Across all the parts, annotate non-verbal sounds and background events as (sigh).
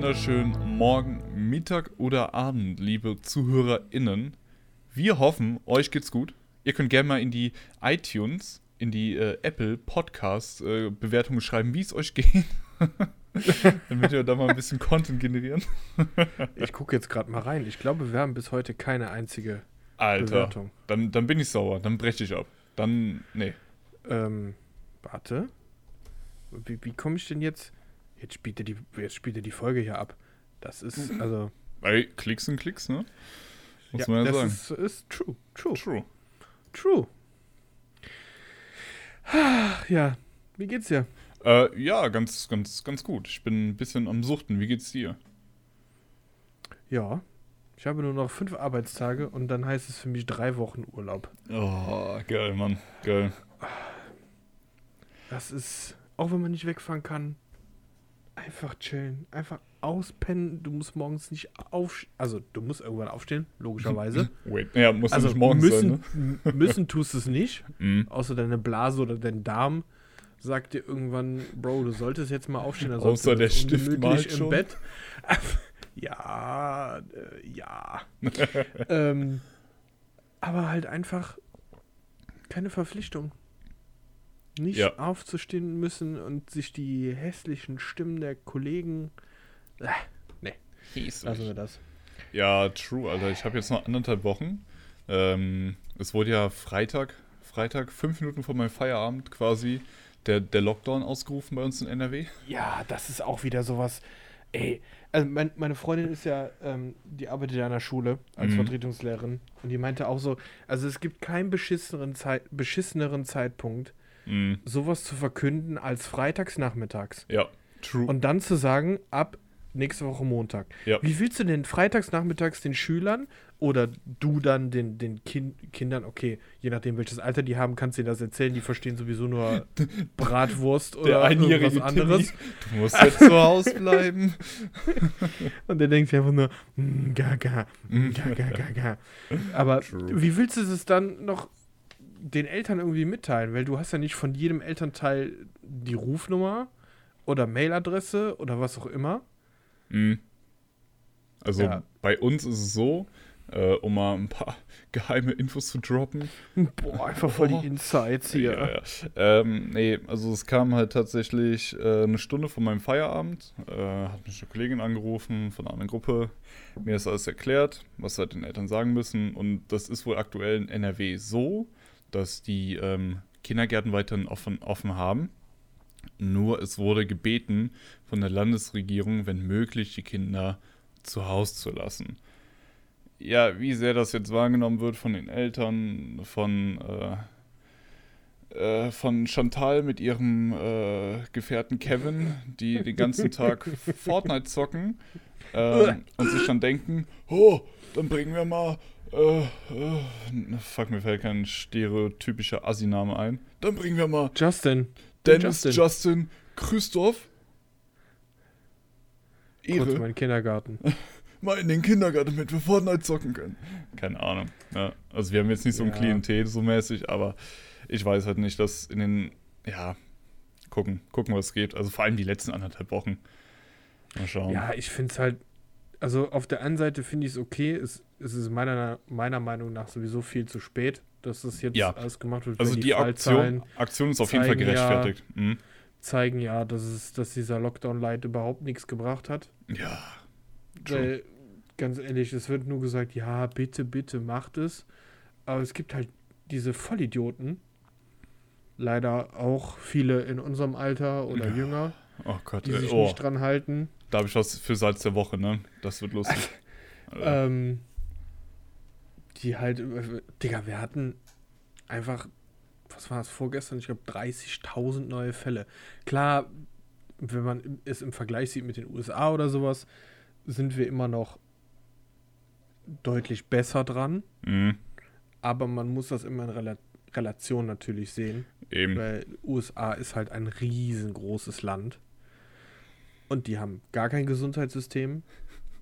wunderschönen Morgen, Mittag oder Abend, liebe ZuhörerInnen. Wir hoffen, euch geht's gut. Ihr könnt gerne mal in die iTunes, in die äh, Apple Podcast äh, Bewertungen schreiben, wie es euch geht. (laughs) Damit wir da mal ein bisschen Content generieren. (laughs) ich gucke jetzt gerade mal rein. Ich glaube, wir haben bis heute keine einzige Alter, Bewertung. Dann, dann bin ich sauer. Dann breche ich ab. Dann, nee. Ähm, warte. Wie, wie komme ich denn jetzt? Jetzt spielt, er die, jetzt spielt er die Folge hier ab. Das ist, also. Weil Klicks sind Klicks, ne? Muss ja, man ja das sagen. Ist, ist true. True. True. True. Ja, wie geht's dir? Äh, ja, ganz, ganz, ganz gut. Ich bin ein bisschen am Suchten. Wie geht's dir? Ja, ich habe nur noch fünf Arbeitstage und dann heißt es für mich drei Wochen Urlaub. Oh, geil, Mann. Geil. Das ist, auch wenn man nicht wegfahren kann, einfach chillen. Einfach auspennen. Du musst morgens nicht aufstehen. Also, du musst irgendwann aufstehen, logischerweise. (laughs) Wait, ja, muss also nicht morgens müssen, sein, ne? müssen tust es nicht. (laughs) Mhm. Außer deine Blase oder dein Darm sagt dir irgendwann, Bro, du solltest jetzt mal aufstehen. Außer der Stift mal im schon. Bett. (laughs) ja, äh, ja. ähm, aber halt einfach keine Verpflichtung. Nicht Ja. aufzustehen müssen und sich die hässlichen Stimmen der Kollegen. Äh, nee, lassen wir das. Ja, true, Alter. Ich habe jetzt noch anderthalb Wochen. Ähm, es wurde ja Freitag, Freitag, fünf Minuten vor meinem Feierabend quasi der, der Lockdown ausgerufen bei uns in NRW. Ja, das ist auch wieder sowas. Ey, also mein, meine Freundin ist ja, ähm, die arbeitet ja an der Schule als Mhm. Vertretungslehrerin und die meinte auch so, also es gibt keinen beschisseneren, Zeit, beschisseneren Zeitpunkt, Mhm. sowas zu verkünden als freitags nachmittags. Ja, true. Und dann zu sagen, ab nächste Woche Montag. Ja. Wie willst du denn freitags nachmittags den Schülern oder du dann den, den kin Kindern, okay, je nachdem welches Alter die haben, kannst du dir das erzählen, die verstehen sowieso nur (laughs) Bratwurst der oder irgendwas anderes. Timmy, du musst (laughs) jetzt zu Hause bleiben. (laughs) Und der denkt sich einfach nur, mm, gaga, mm, gaga, gaga. Aber True. wie willst du es dann noch den Eltern irgendwie mitteilen? Weil du hast ja nicht von jedem Elternteil die Rufnummer oder Mailadresse oder was auch immer. Mhm. Also Ja. bei uns ist es so, äh, um mal ein paar (laughs) geheime Infos zu droppen. Boah, einfach voll die Insights hier. Ja, ja. Ähm, nee, also es kam halt tatsächlich äh, eine Stunde vor meinem Feierabend, äh, hat mich eine Kollegin angerufen von einer anderen Gruppe, mir ist alles erklärt, was halt den Eltern sagen müssen und das ist wohl aktuell in NRW so, dass die ähm, Kindergärten weiterhin offen, offen haben. Nur es wurde gebeten von der Landesregierung, wenn möglich, die Kinder zu Hause zu lassen. Ja, wie sehr das jetzt wahrgenommen wird von den Eltern, von, äh, äh, von Chantal mit ihrem äh, Gefährten Kevin, die den ganzen (laughs) Tag Fortnite zocken ähm, (laughs) und sich dann denken, oh, dann bringen wir mal, äh, äh, fuck, mir fällt kein stereotypischer Assi-Name ein, dann bringen wir mal Justin. Dennis, Justin. Justin, Christoph, Kurz Ehre, meinen Kindergarten. (laughs) mal in den Kindergarten, damit wir Fortnite zocken können. Keine Ahnung. Ja, also wir haben jetzt nicht so ein Ja. Klientel so mäßig, aber ich weiß halt nicht, dass in den, ja, gucken, gucken, was es geht. Also vor allem die letzten anderthalb Wochen. Mal schauen. Ja, ich finde es halt, also auf der einen Seite finde ich es okay, es, es ist meiner, meiner Meinung nach sowieso viel zu spät, dass das jetzt Ja. alles gemacht wird. also die Fallzahlen Aktion, Aktion ist auf jeden Fall zeigen ja- gerechtfertigt. Mhm. zeigen ja, dass, es, dass dieser Lockdown-Light überhaupt nichts gebracht hat. Ja. Weil, ganz ehrlich, es wird nur gesagt, ja, bitte, bitte macht es. Aber es gibt halt diese Vollidioten, leider auch viele in unserem Alter oder Ja. jünger, Oh Gott, die sich oh, nicht dran halten. Da habe ich was für Salz der Woche, ne? Das wird lustig. (laughs) Ähm, die halt, äh, Digga, wir hatten einfach, was war es vorgestern? Ich glaube 30.000 neue Fälle. Klar, wenn man es im Vergleich sieht mit den USA oder sowas, sind wir immer noch deutlich besser dran. mhm. Aber man muss das immer in Rela Relation natürlich sehen, Eben. weil USA ist halt ein riesengroßes Land. Und die haben gar kein Gesundheitssystem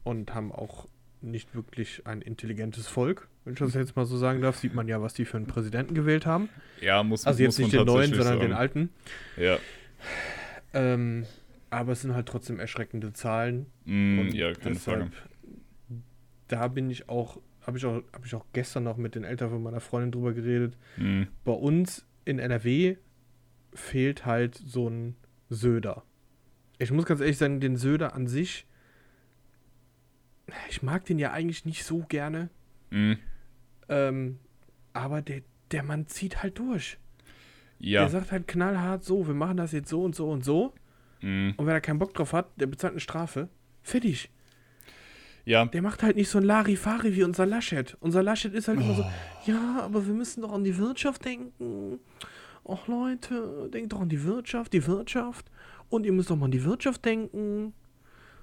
und haben auch nicht wirklich ein intelligentes Volk. Wenn ich das jetzt mal so sagen darf, sieht man ja, was die für einen Präsidenten gewählt haben. Ja, muss Also jetzt muss nicht man den neuen, sondern den sagen. alten. Ja. Ähm, Aber es sind halt trotzdem erschreckende Zahlen. Mm, Und ja, keine Frage. Da bin ich auch, habe ich auch, habe ich auch gestern noch mit den Eltern von meiner Freundin drüber geredet. Mm, Bei uns in NRW fehlt halt so ein Söder. Ich muss ganz ehrlich sagen, den Söder an sich, ich mag den ja eigentlich nicht so gerne. mm, Ähm, aber der, der Mann zieht halt durch. ja. Der sagt halt knallhart so, wir machen das jetzt so und so und so. mm, Und wenn er keinen Bock drauf hat, der bezahlt eine Strafe. Fertig. ja. Der macht halt nicht so ein Larifari wie unser Laschet. Unser Laschet ist halt immer so, Oh. ja, aber wir müssen doch an die Wirtschaft denken. Och Leute, denkt doch an die Wirtschaft, die Wirtschaft. Und ihr müsst doch mal an die Wirtschaft denken.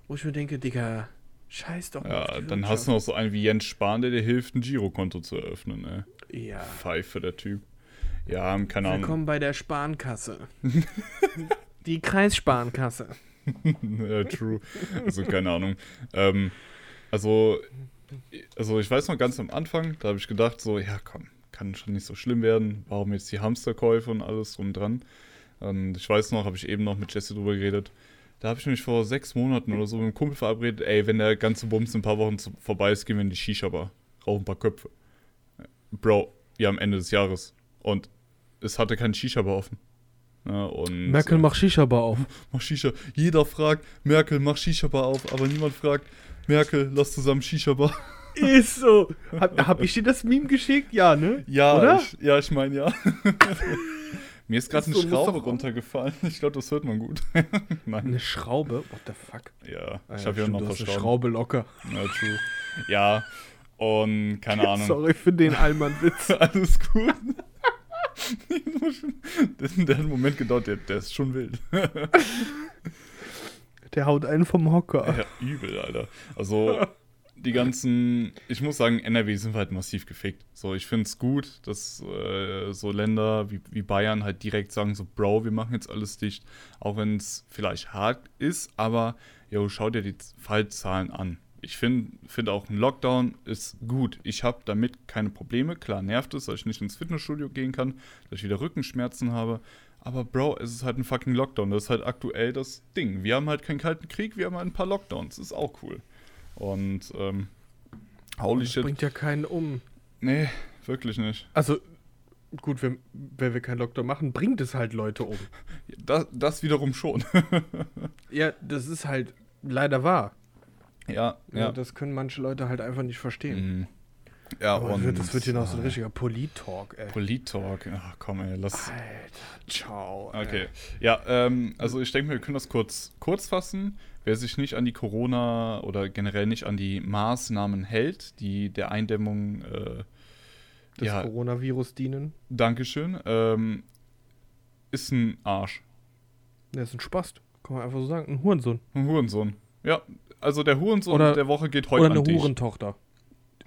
Wo ich mir denke, Digga, scheiß doch mal Ja, dann hast du noch so einen wie Jens Spahn, der dir hilft, ein Girokonto zu eröffnen, ey. Ja. Pfeife, der Typ. Ja, keine Ahnung. Willkommen bei der Sparkasse. (laughs) die Kreissparkasse. (laughs) ja, true. Also, keine Ahnung. Ähm, also, also, ich weiß noch ganz am Anfang, da habe ich gedacht, so, ja, komm, kann schon nicht so schlimm werden. Warum jetzt die Hamsterkäufe und alles drum dran? Und ich weiß noch, habe ich eben noch mit Jesse drüber geredet. Da habe ich mich vor sechs Monaten oder so mit einem Kumpel verabredet, ey, wenn der ganze Bums in ein paar Wochen vorbei ist, gehen wir in die Shisha-Bar. Rauchen ein paar Köpfe. Bro, ja, am Ende des Jahres. Und es hatte kein Shisha-Bar offen. Ja, und, Merkel macht Shisha-Bar auf. (laughs) mach Shisha. Jeder fragt, Merkel, mach Shisha-Bar auf, aber niemand fragt, Merkel, lass zusammen Shisha-Bar. (laughs) Ist so. Hab, hab ich dir das Meme geschickt? Ja, ne? Ja, Oder? ich, ja, ich meine ja. (laughs) Mir ist gerade eine so, Schraube runtergefallen. Ich glaube, das hört man gut. (laughs) Eine Schraube? What the fuck? Ja, Ah ich ja, habe ja noch du hast eine verstanden. Schraube locker. Ja, true. Ja, und keine (laughs) Ahnung. Sorry für den Allmann-Witz. (laughs) Alles gut. der hat einen Moment gedauert, der, der ist schon wild. Der haut einen vom Hocker. Ja, übel, Alter. Also, die ganzen, ich muss sagen, NRW sind halt massiv gefickt. So, ich finde es gut, dass äh, so Länder wie, wie Bayern halt direkt sagen, so, Bro, wir machen jetzt alles dicht. Auch wenn es vielleicht hart ist, aber, yo, schau dir die Fallzahlen an. Ich finde find auch ein Lockdown ist gut. Ich habe damit keine Probleme. Klar nervt es, dass ich nicht ins Fitnessstudio gehen kann, dass ich wieder Rückenschmerzen habe. Aber Bro, es ist halt ein fucking Lockdown. Das ist halt aktuell das Ding. Wir haben halt keinen kalten Krieg, wir haben halt ein paar Lockdowns. Das ist auch cool. Und, ähm, holy Das shit. bringt ja keinen um. Nee, wirklich nicht. Also, gut, wenn, wenn wir keinen Lockdown machen, bringt es halt Leute um. (laughs) Das, das wiederum schon. (laughs) Ja, das ist halt leider wahr. ja, Ja. ja. Das können manche Leute halt einfach nicht verstehen. Mhm. Ja, Aber und. das wird hier noch so ein ah, richtiger Polit-Talk, ey. Polit-Talk. Ach komm, ey, lass. Alter, ciao. ey. Okay. Ja, ähm, also ich denke, wir können das kurz, kurz fassen. Wer sich nicht an die Corona oder generell nicht an die Maßnahmen hält, die der Eindämmung, äh, Das ja, Coronavirus dienen. Dankeschön, ähm, ist ein Arsch. Der ist ein Spast. Kann man einfach so sagen. Ein Hurensohn. Ein Hurensohn. Ja, also der Hurensohn Oder- der Woche geht heute Oder eine an dich. Hurentochter.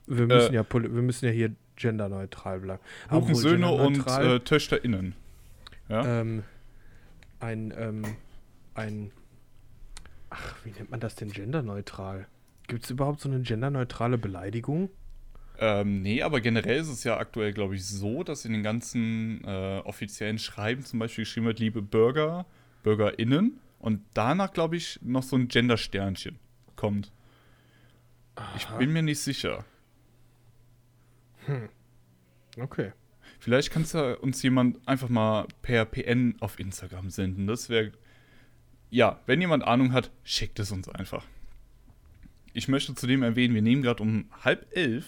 Wir müssen, ja, poli- wir müssen ja hier genderneutral bleiben. Hurensöhne und äh, TöchterInnen. Ja? ähm, ein, ähm, ein, ach, wie nennt man das denn genderneutral? Gibt es überhaupt so eine genderneutrale Beleidigung? Ähm, nee, aber generell ist es ja aktuell, glaube ich, so, dass in den ganzen äh, offiziellen Schreiben zum Beispiel geschrieben wird, liebe Bürger, BürgerInnen und danach, glaube ich, noch so ein Gender-Sternchen kommt. Ich Aha. bin mir nicht sicher. Okay. Vielleicht kannst du uns jemand einfach mal per PN auf Instagram senden. Das wäre. Ja, wenn jemand Ahnung hat, schickt es uns einfach. Ich möchte zudem erwähnen, wir nehmen gerade um halb elf,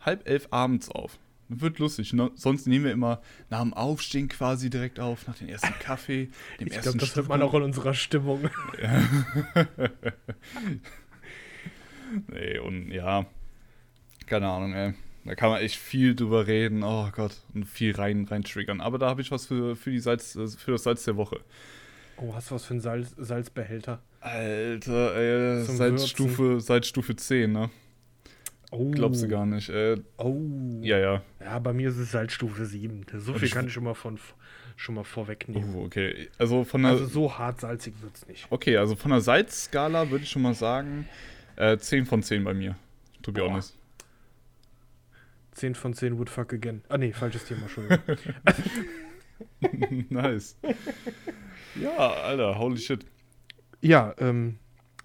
halb elf abends auf. Das wird lustig. Ne? Sonst nehmen wir immer nach dem Aufstehen quasi direkt auf, nach dem ersten Kaffee, dem Ich ersten glaube, das hört man auch in unserer Stimmung. (laughs) Nee, und ja, keine Ahnung, ey. Da kann man echt viel drüber reden, oh Gott, und viel rein, rein triggern. Aber da habe ich was für, für, die Salz, äh, für das Salz der Woche. Oh, hast du was für einen Salz, Salzbehälter? Alter, ey, Zum seit Würzen. Stufe, seit Stufe 10, ne? Oh. Glaubst du gar nicht. Äh, Oh. ja, ja. Ja, bei mir ist es Salzstufe 7. So viel kann ich schon mal, von, schon mal vorwegnehmen. Oh, okay. Also von der, Also so hart salzig wird es nicht. okay, also von der Salzskala würde ich schon mal sagen, äh, 10 von 10 bei mir. To be Boah. honest. 10 von 10 would fuck again. Ah, nee, falsches Thema schon. (laughs) nice. Ja, Alter, holy shit. Ja, ähm,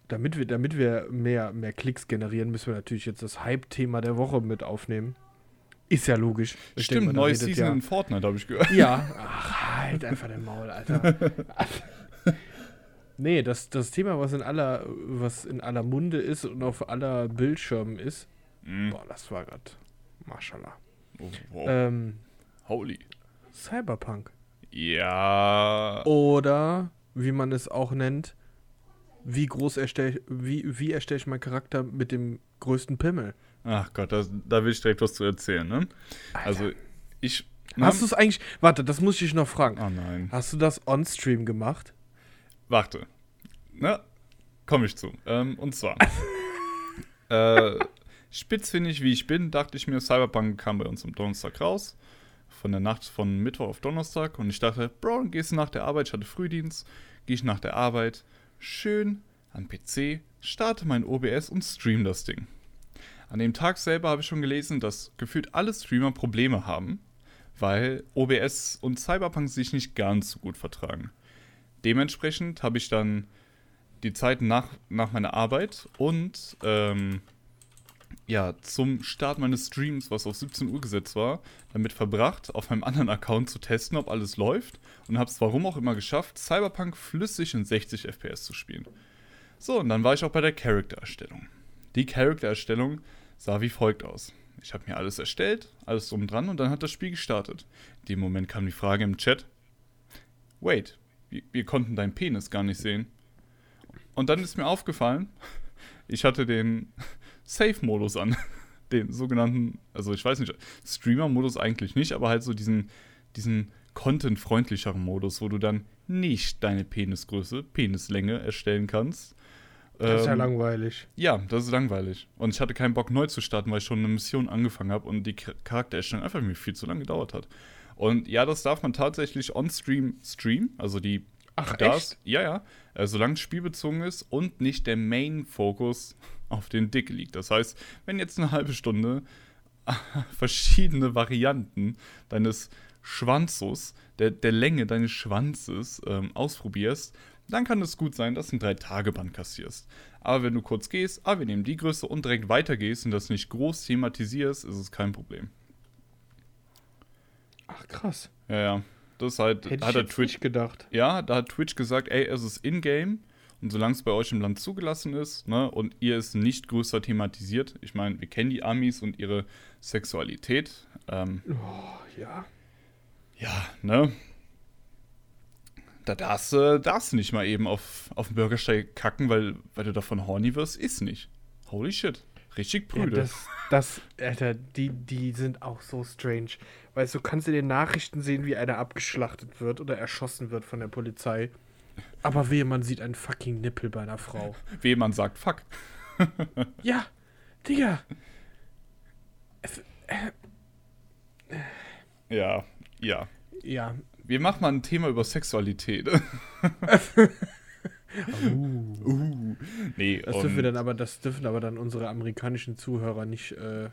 damit wir, damit wir mehr, mehr Klicks generieren, müssen wir natürlich jetzt das Hype-Thema der Woche mit aufnehmen. Ist ja logisch. Ich Stimmt, denk mal, da neues redet Season ja, in Fortnite, habe ich gehört. Ja, (laughs) ach, halt einfach den Maul, Alter. (laughs) nee, das, das Thema, was in aller, was in aller Munde ist und auf aller Bildschirmen ist, Mhm. boah, das war gerade, mashallah. Oh, wow. Ähm, Holy. Cyberpunk. Ja. Oder, wie man es auch nennt, wie groß erstelle wie, wie erstelle ich meinen Charakter mit dem größten Pimmel? Ach Gott, da, da will ich direkt was zu erzählen, ne? Also, ich. Hast du es eigentlich, warte, das muss ich dich noch fragen. Oh nein. Hast du das on-stream gemacht? Warte. Ne? Komme ich zu. Ähm, und zwar. (laughs) äh, spitzfindig wie ich bin, dachte ich mir, Cyberpunk kam bei uns am Donnerstag raus. Von der Nacht von Mittwoch auf Donnerstag. Und ich dachte, Bro, dann gehst du nach der Arbeit. Ich hatte Frühdienst. Gehe ich nach der Arbeit. Schön an PC, starte mein OBS und stream das Ding. An dem Tag selber habe ich schon gelesen, dass gefühlt alle Streamer Probleme haben, weil OBS und Cyberpunk sich nicht ganz so gut vertragen. Dementsprechend habe ich dann die Zeit nach, nach meiner Arbeit und ähm, ja, zum Start meines Streams, was auf 17 Uhr gesetzt war, damit verbracht, auf meinem anderen Account zu testen, ob alles läuft und habe es warum auch immer geschafft, Cyberpunk flüssig in 60 FPS zu spielen. So, und dann war ich auch bei der Charaktererstellung. Die Charaktererstellung sah wie folgt aus. Ich habe mir alles erstellt, alles drum dran und dann hat das Spiel gestartet. In dem Moment kam die Frage im Chat: Wait, wir, wir konnten deinen Penis gar nicht sehen. Und dann ist mir aufgefallen, (laughs) ich hatte den Safe-Modus an. (laughs) Den sogenannten, also ich weiß nicht, Streamer-Modus eigentlich nicht, aber halt so diesen, diesen content-freundlicheren Modus, wo du dann nicht deine Penisgröße, Penislänge erstellen kannst. Das ist ja Ähm, langweilig. ja, das ist langweilig. Und ich hatte keinen Bock neu zu starten, weil ich schon eine Mission angefangen habe und die Char- Charaktererstellung einfach mir viel zu lange gedauert hat. Und ja, das darf man tatsächlich on-stream streamen. Also die Ach, das, Ja, ja. Äh, solange es spielbezogen ist und nicht der Main-Fokus (laughs) auf den Dick liegt. Das heißt, wenn jetzt eine halbe Stunde (laughs) verschiedene Varianten deines Schwanzus, der, der Länge deines Schwanzes ähm, ausprobierst, dann kann es gut sein, dass du ein Drei-Tage-Band kassierst. Aber wenn du kurz gehst, ah, wir nehmen die Größe und direkt weitergehst und das nicht groß thematisierst, ist es kein Problem. Ach, krass. Ja, ja. Das halt, Hätte ich hat er jetzt Twitch nicht gedacht. Ja, da hat Twitch gesagt, ey, es ist in-game und solange es bei euch im Land zugelassen ist, ne, und ihr es nicht größer thematisiert, ich meine, wir kennen die Amis und ihre Sexualität, ähm, Oh, ja. ja, ne, da darfst du darfst du nicht mal eben auf, auf den Bürgersteig kacken, weil, weil du davon horny wirst, ist nicht. Holy shit. Richtig ja prüde. das, das, Alter, die, die sind auch so strange. Weißt du, du kannst in den Nachrichten sehen, wie einer abgeschlachtet wird oder erschossen wird von der Polizei. Aber wehe, man sieht einen fucking Nippel bei einer Frau. Weh, man sagt fuck. (laughs) Ja, Digga. Es- äh, Ja, ja. Ja. Wir machen mal ein Thema über Sexualität. Uh. (laughs) uh. Nee, Das dürfen dann aber, das dürfen aber dann unsere amerikanischen Zuhörer nicht, äh,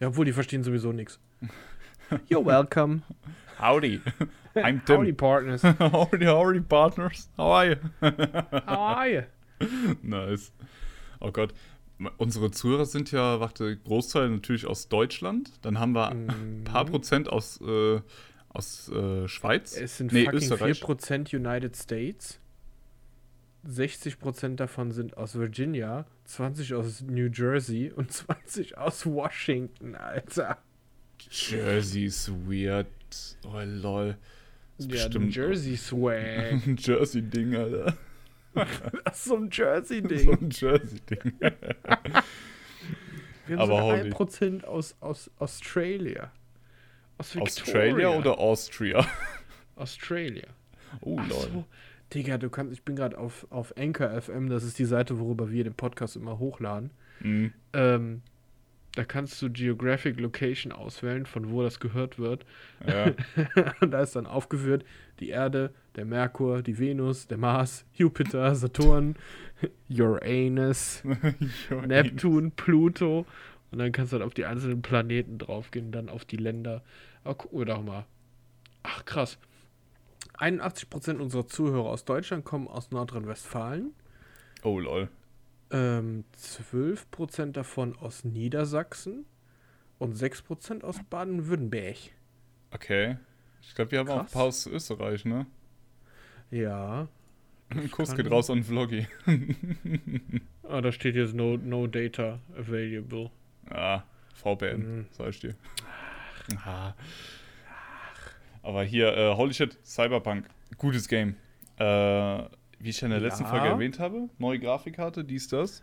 ja, obwohl die verstehen sowieso nichts. You're welcome. Howdy. (laughs) I'm Tim. Howdy, partners. (laughs) howdy, howdy, partners. How are you? (laughs) How are you? nice. Oh Gott. Unsere Zuhörer sind ja, warte, Großteil natürlich aus Deutschland. Dann haben wir ein paar Mhm. Prozent aus, äh, aus äh, Schweiz. Es sind Nee, fucking Österreich. 4% United States. 60% davon sind aus Virginia, 20 aus New Jersey und 20 aus Washington, Alter. Jersey ist weird. Oh lol. Das ist Ja, bestimmt Jersey Swag. (laughs) ein Jersey-Ding, Alter. Das (laughs) ist so ein So Jersey-Ding. ein Jersey-Ding. (laughs) Wir haben Aber sogar holy. 1% aus, aus Australia. Aus Victoria. Australia oder Austria? Australia. Oh Ach lol. so. Digga, du kannst, ich bin gerade auf, auf Anchor FM, das ist die Seite, worüber wir den Podcast immer hochladen. Mhm. Ähm, da kannst du Geographic Location auswählen, von wo das gehört wird. Ja. (laughs) Und da ist dann aufgeführt die Erde, der Merkur, die Venus, der Mars, Jupiter, Saturn, (laughs) (laughs) Uranus, Neptun, Pluto. Und dann kannst du dann auf die einzelnen Planeten draufgehen, dann auf die Länder. Aber gucken wir doch mal. Ach, krass. 81% unserer Zuhörer aus Deutschland kommen aus Nordrhein-Westfalen. Oh, lol. Ähm, 12% davon aus Niedersachsen und 6% aus Baden-Württemberg. Okay. Ich glaube, wir haben auch ein Krass. paar aus Österreich, ne? Ja. (laughs) Kuss geht raus an Vloggy. (laughs) Ah, da steht jetzt no, no data available. Ah, VPN, Mhm. sag ich dir. Ah. Aber hier, äh, holy shit, Cyberpunk, gutes Game. Äh, wie ich ja in der letzten Ja. Folge erwähnt habe, neue Grafikkarte, dies, das.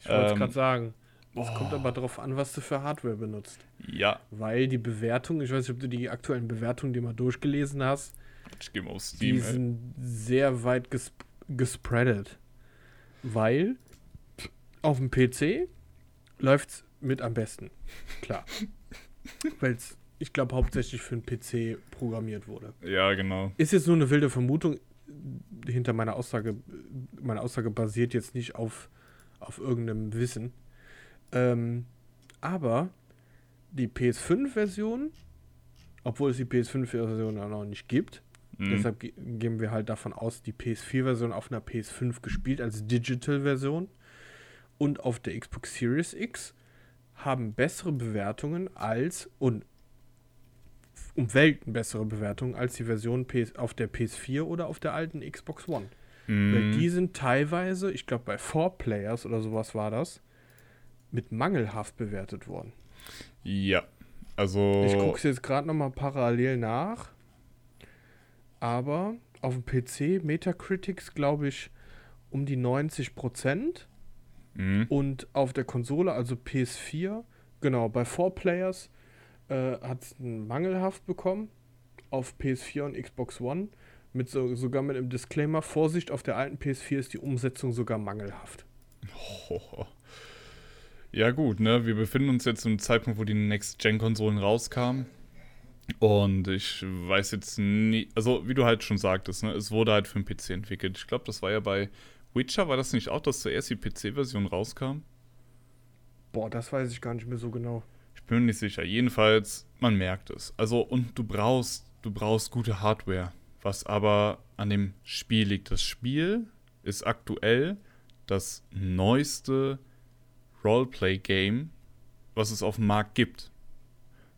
Ich wollte es Ähm, gerade sagen. Es boah. kommt aber darauf an, was du für Hardware benutzt. Ja, Weil die Bewertung, ich weiß nicht, ob du die aktuellen Bewertungen dir mal durchgelesen hast, ich gehe mal auf die Steam, ey. sind sehr weit ges gespreadet. Weil auf dem PC läuft es mit am besten. Klar. (laughs) Weil es, ich glaube, hauptsächlich für den PC programmiert wurde. Ja, genau. Ist jetzt nur eine wilde Vermutung. Hinter meiner Aussage, meine Aussage basiert jetzt nicht auf, auf irgendeinem Wissen. Ähm, aber die PS5-Version, obwohl es die PS5-Version auch noch nicht gibt, Mhm. deshalb ge gehen wir halt davon aus, die PS4-Version auf einer PS5 gespielt als Digital-Version und auf der Xbox Series X haben bessere Bewertungen als und um Welten bessere Bewertungen als die Version PS auf der PS4 oder auf der alten Xbox One. Weil Mhm. die sind teilweise, ich glaube bei 4Players oder sowas war das, mit mangelhaft bewertet worden. Ja, also. Ich gucke es jetzt gerade nochmal parallel nach. Aber auf dem PC Metacritics glaube ich um die 90 Prozent. Mhm. Und auf der Konsole, also PS4, genau, bei 4Players äh, hat es mangelhaft bekommen. Auf PS4 und Xbox One. Mit so, sogar mit einem Disclaimer: Vorsicht, auf der alten PS4 ist die Umsetzung sogar mangelhaft. Hoho. (laughs) Ja, gut, ne? Wir befinden uns jetzt im Zeitpunkt, wo die Next-Gen-Konsolen rauskamen. Und ich weiß jetzt nie, also wie du halt schon sagtest, ne, es wurde halt für den PC entwickelt. Ich glaube, das war ja bei Witcher, war das nicht auch, dass zuerst die PC-Version rauskam? Boah, das weiß ich gar nicht mehr so genau. Ich bin mir nicht sicher. Jedenfalls, man merkt es. Also, und du brauchst, du brauchst gute Hardware. Was aber an dem Spiel liegt. Das Spiel ist aktuell das neueste Roleplay-Game, was es auf dem Markt gibt.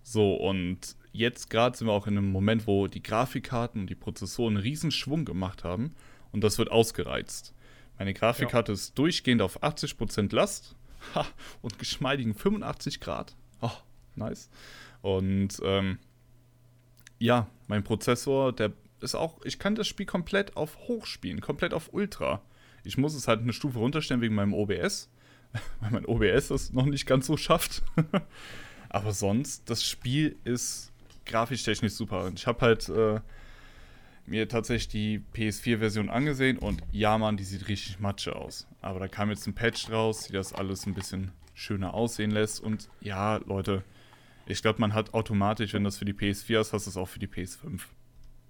So, und jetzt gerade sind wir auch in einem Moment, wo die Grafikkarten und die Prozessoren einen riesen Schwung gemacht haben und das wird ausgereizt. Meine Grafikkarte ist durchgehend auf 80% Last ha, (laughs) und geschmeidigen 85 Grad. Nice. Und ähm, ja, mein Prozessor, der ist auch, ich kann das Spiel komplett auf Hoch spielen, komplett auf Ultra. Ich muss es halt eine Stufe runterstellen wegen meinem OBS, (laughs) weil mein OBS es noch nicht ganz so schafft. (laughs) Aber sonst, das Spiel ist grafisch-technisch super. Und ich habe halt äh, mir tatsächlich die PS4-Version angesehen und ja, Mann, die sieht richtig matsche aus. Aber da kam jetzt ein Patch raus, die das alles ein bisschen schöner aussehen lässt. Und ja, Leute, ich glaube, man hat automatisch, wenn das für die PS4 ist, hast du es auch für die PS5.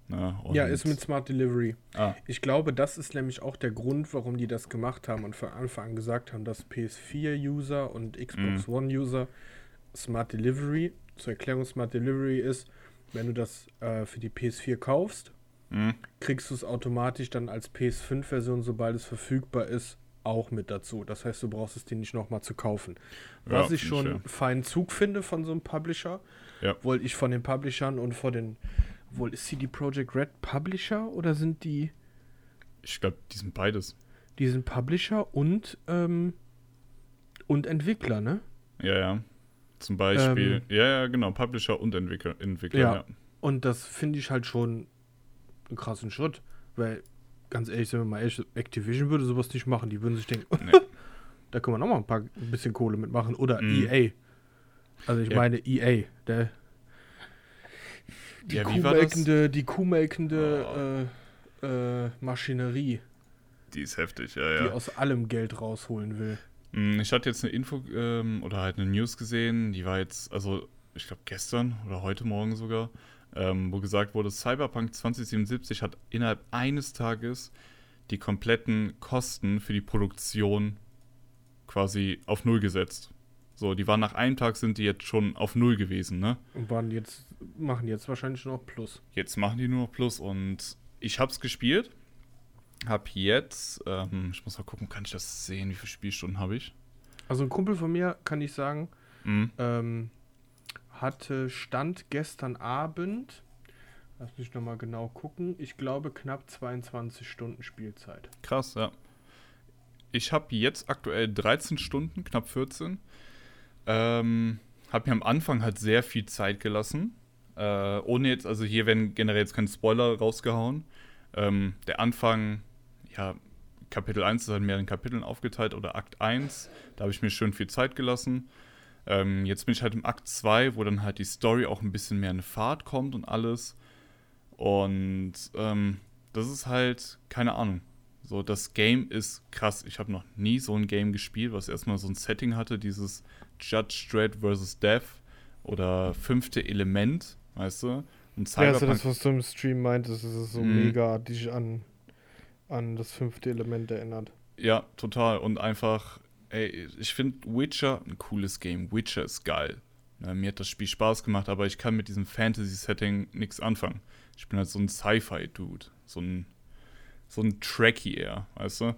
Ne? Und- Ja, ist mit Smart Delivery. Ah, Ich glaube, das ist nämlich auch der Grund, warum die das gemacht haben und von Anfang an gesagt haben, dass PS4-User und Xbox One-User Smart Delivery, zur Erklärung, Smart Delivery ist, wenn du das äh, für die PS4 kaufst, mh, kriegst du es automatisch dann als PS5-Version, sobald es verfügbar ist, auch mit dazu. Das heißt, du brauchst es dir nicht nochmal zu kaufen. Ja, Was ich find schon ich, ja. feinen Zug finde von so einem Publisher, Ja. wollte ich von den Publishern und von den, wohl ist CD Projekt Red Publisher oder sind die ich glaube, die sind beides. Die sind Publisher und, ähm, und Entwickler, ne? Ja, ja. Zum Beispiel, Ähm, ja, ja, genau, Publisher und Entwickler. Entwickler Ja. ja. Und das finde ich halt schon einen krassen Schritt, weil, ganz ehrlich, sind wir mal ehrlich, Activision würde sowas nicht machen. Die würden sich denken, Nee. (laughs) da können wir noch mal ein paar ein bisschen Kohle mitmachen. Oder Mhm. EA. Also ich Ja. meine EA, der die Ja, kuhmelkende, die kuhmelkende äh, äh, Maschinerie, Die ist heftig, ja, die ja. aus allem Geld rausholen will. Mm, Ich hatte jetzt eine Info ähm, oder halt eine News gesehen, die war jetzt, also ich glaube gestern oder heute Morgen sogar, ähm, wo gesagt wurde, Cyberpunk 2077 hat innerhalb eines Tages die kompletten Kosten für die Produktion quasi auf Null gesetzt. So, die waren nach einem Tag sind die jetzt schon auf Null gewesen, ne? Und waren jetzt, machen jetzt wahrscheinlich noch Plus. Jetzt machen die nur noch Plus und ich hab's gespielt. Hab jetzt, ähm, ich muss mal gucken, kann ich das sehen, wie viele Spielstunden habe ich? Also ein Kumpel von mir, kann ich sagen, Mhm. ähm, hatte Stand gestern Abend, lass mich nochmal genau gucken, ich glaube knapp 22 Stunden Spielzeit. Krass, ja. Ich habe jetzt aktuell 13 Stunden, knapp 14. Ähm, habe mir am Anfang halt sehr viel Zeit gelassen. Äh, ohne jetzt, also hier werden generell jetzt keine Spoiler rausgehauen. Ähm, der Anfang, ja, Kapitel 1 ist halt in mehreren Kapiteln aufgeteilt oder Akt 1. Da habe ich mir schön viel Zeit gelassen. Ähm, jetzt bin ich halt im Akt 2, wo dann halt die Story auch ein bisschen mehr in Fahrt kommt und alles. Und ähm, das ist halt, keine Ahnung. So, das Game ist krass. Ich habe noch nie so ein Game gespielt, was erstmal so ein Setting hatte, dieses Judge Dredd vs. Death oder fünfte Element, weißt du? Und Ja, also Cyberpunk das, was du im Stream meintest, das ist so Mhm. mega dich an, an das fünfte Element erinnert. Ja, total. Und einfach, ey, ich finde Witcher ein cooles Game. Witcher ist geil. Ja, mir hat das Spiel Spaß gemacht, aber ich kann mit diesem Fantasy-Setting nichts anfangen. Ich bin halt so ein Sci-Fi-Dude. So ein, so ein Trekkie eher, weißt du?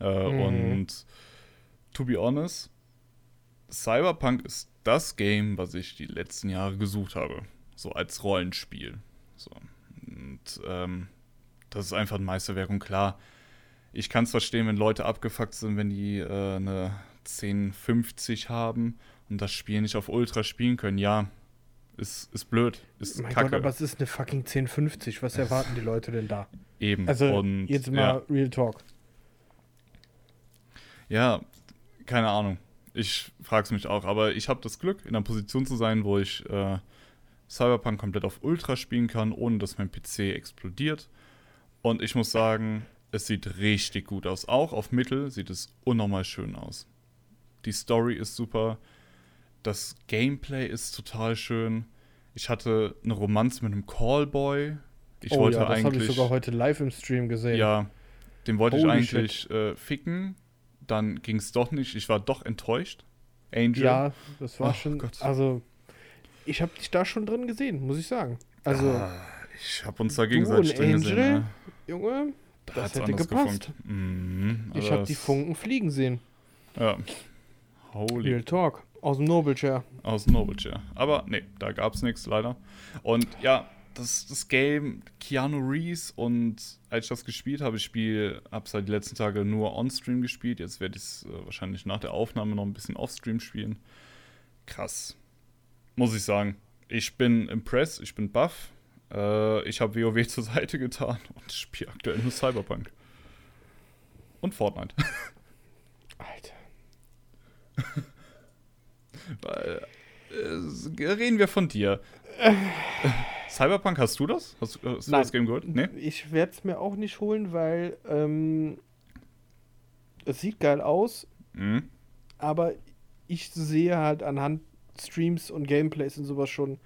Äh, Mhm. Und to be honest, Cyberpunk ist das Game, was ich die letzten Jahre gesucht habe. So als Rollenspiel. So. Und ähm, das ist einfach ein Meisterwerk. Und klar, ich kann es verstehen, wenn Leute abgefuckt sind, wenn die äh, eine 1050 haben und das Spiel nicht auf Ultra spielen können. Ja, ist, ist blöd. Ist mein kacke. Gott, aber es ist eine fucking 1050. Was erwarten die Leute denn da? Eben. Also und, jetzt mal ja, Real Talk. ja, keine Ahnung. Ich frage es mich auch, aber ich habe das Glück, in einer Position zu sein, wo ich äh, Cyberpunk komplett auf Ultra spielen kann, ohne dass mein PC explodiert. Und ich muss sagen, es sieht richtig gut aus. Auch auf Mittel sieht es unnormal schön aus. Die Story ist super. Das Gameplay ist total schön. Ich hatte eine Romanze mit einem Callboy. Ich oh wollte ja, das habe eigentlich. ich sogar heute live im Stream gesehen. Ja, den wollte ich Holy eigentlich äh, ficken. Dann ging es doch nicht. Ich war doch enttäuscht. Angel. Ja, das war Ach schon. Gott. Also, ich habe dich da schon drin gesehen, muss ich sagen. Also, Ah, ich habe uns da gegenseitig drin Angel? gesehen. Ne? Junge, Da das hätte gepasst. Mhm, ich habe die Funken fliegen sehen. Ja. Holy. Real Talk. Aus dem Noble Chair. Aus Noble Chair. Aber nee, da gab es nichts leider. Und ja, das, das Game, Keanu Reeves und als ich das gespielt habe, ich spiele, habe es halt die letzten Tage nur on-stream gespielt. Jetzt werde ich es äh, wahrscheinlich nach der Aufnahme noch ein bisschen off-stream spielen. Krass. Muss ich sagen. Ich bin impressed, ich bin buff. Äh, ich habe WoW (laughs) zur Seite getan und spiele aktuell nur Cyberpunk. Und Fortnite. Alter. (laughs) Weil, äh, reden wir von dir. Cyberpunk, hast du das? Hast, du- hast du Nein. das Game geholt? Nee? Ich werde es mir auch nicht holen, weil ähm, es sieht geil aus, Mhm. aber ich sehe halt anhand Streams und Gameplays und sowas schon,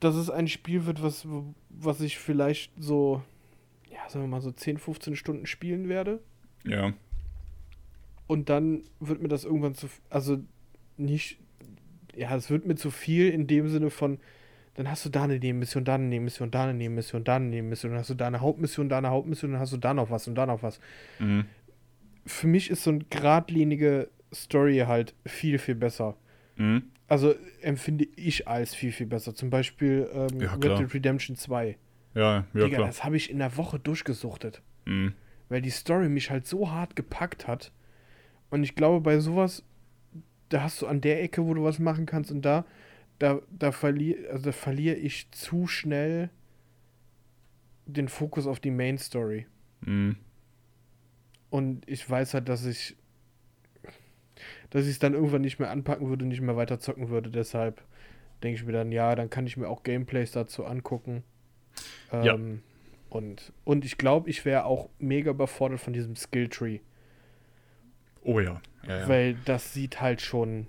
dass es ein Spiel wird, was, was ich vielleicht so, ja, sagen wir mal so 10, 15 Stunden spielen werde. Ja. Und dann wird mir das irgendwann zu, also nicht, ja, es wird mir zu viel in dem Sinne von, dann hast du da eine Nebenmission, da eine Nebenmission, da eine Nebenmission, da eine Nebenmission, dann hast du da eine Hauptmission, da eine Hauptmission, dann hast du da noch was und da noch was. Mhm. Für mich ist so eine geradlinige Story halt viel, viel besser. Mhm. Also empfinde ich als viel, viel besser. Zum Beispiel ähm, Ja, Red. Dead Redemption 2. Ja, ja, Digga, klar. das habe ich in der Woche durchgesuchtet. Mhm. weil die Story mich halt so hart gepackt hat. Und ich glaube, bei sowas, da hast du an der Ecke, wo du was machen kannst und da, da, da verliere also da verliere ich zu schnell den Fokus auf die Main Story. Mhm. Und ich weiß halt, dass ich, dass ich es dann irgendwann nicht mehr anpacken würde nicht mehr weiter zocken würde. Deshalb denke ich mir dann, ja, dann kann ich mir auch Gameplays dazu angucken. Ja. Ähm, und, und ich glaube, ich wäre auch mega überfordert von diesem Skilltree. Oh ja. ja, ja. Weil das sieht halt schon.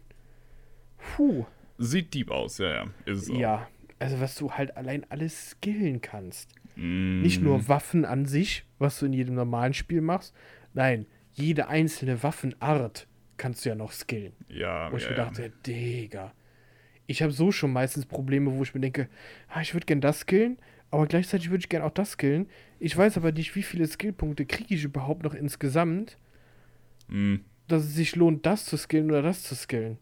Puh. Sieht deep aus, ja, ja. Ist es auch. Ja. Also, was du halt allein alles skillen kannst. Mhm. Nicht nur Waffen an sich, was du in jedem normalen Spiel machst. Nein, jede einzelne Waffenart kannst du ja noch skillen. Ja, Wo ich ja, mir ja. dachte, Digga. Ich habe so schon meistens Probleme, wo ich mir denke, ah, ich würde gern das skillen, aber gleichzeitig würde ich gerne auch das skillen. Ich weiß aber nicht, wie viele Skillpunkte kriege ich überhaupt noch insgesamt, Hm. dass es sich lohnt, das zu skillen oder das zu skillen.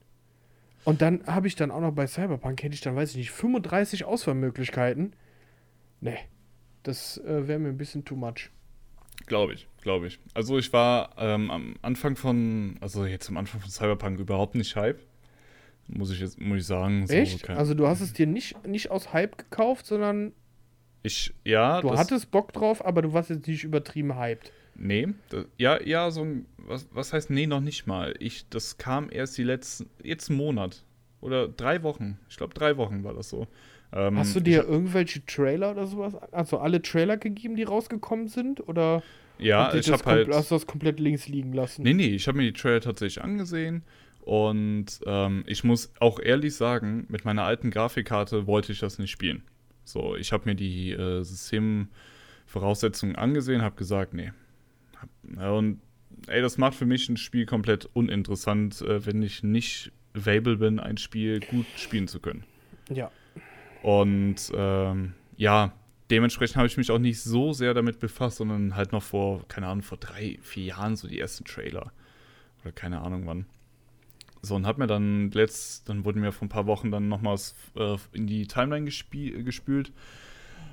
Und dann habe ich dann auch noch bei Cyberpunk, hätte ich dann, weiß ich nicht, 35 Auswahlmöglichkeiten. Nee, das äh, wäre mir ein bisschen too much. Glaube ich, glaube ich. Also ich war ähm, am Anfang von, also jetzt am Anfang von Cyberpunk überhaupt nicht Hype. Muss ich jetzt, muss ich sagen. So, Echt? Also du hast es dir nicht, nicht aus Hype gekauft, sondern ich, ja, du hattest Bock drauf, aber du warst jetzt nicht übertrieben hyped. Nee, das, ja, ja, so ein, was, was heißt nee, noch nicht mal. Ich, das kam erst die letzten, jetzt einen Monat. Oder drei Wochen. Ich glaube, drei Wochen war das so. Ähm, Hast du ich dir hab- irgendwelche Trailer oder sowas, also alle Trailer gegeben, die rausgekommen sind? Oder Ja, ich habe halt. hast du das komplett links liegen lassen? Nee, nee, ich habe mir die Trailer tatsächlich angesehen. Und ähm, ich muss auch ehrlich sagen, mit meiner alten Grafikkarte wollte ich das nicht spielen. So, ich habe mir die äh, Systemvoraussetzungen angesehen, habe gesagt, nee. Und ey, das macht für mich ein Spiel komplett uninteressant, äh, wenn ich nicht available bin, ein Spiel gut spielen zu können. Ja. Und ähm, ja, dementsprechend habe ich mich auch nicht so sehr damit befasst, sondern halt noch vor, keine Ahnung, vor drei, vier Jahren so die ersten Trailer. Oder keine Ahnung wann. So, und hab mir dann letzt, dann wurden mir vor ein paar Wochen dann nochmals äh, in die Timeline gespült,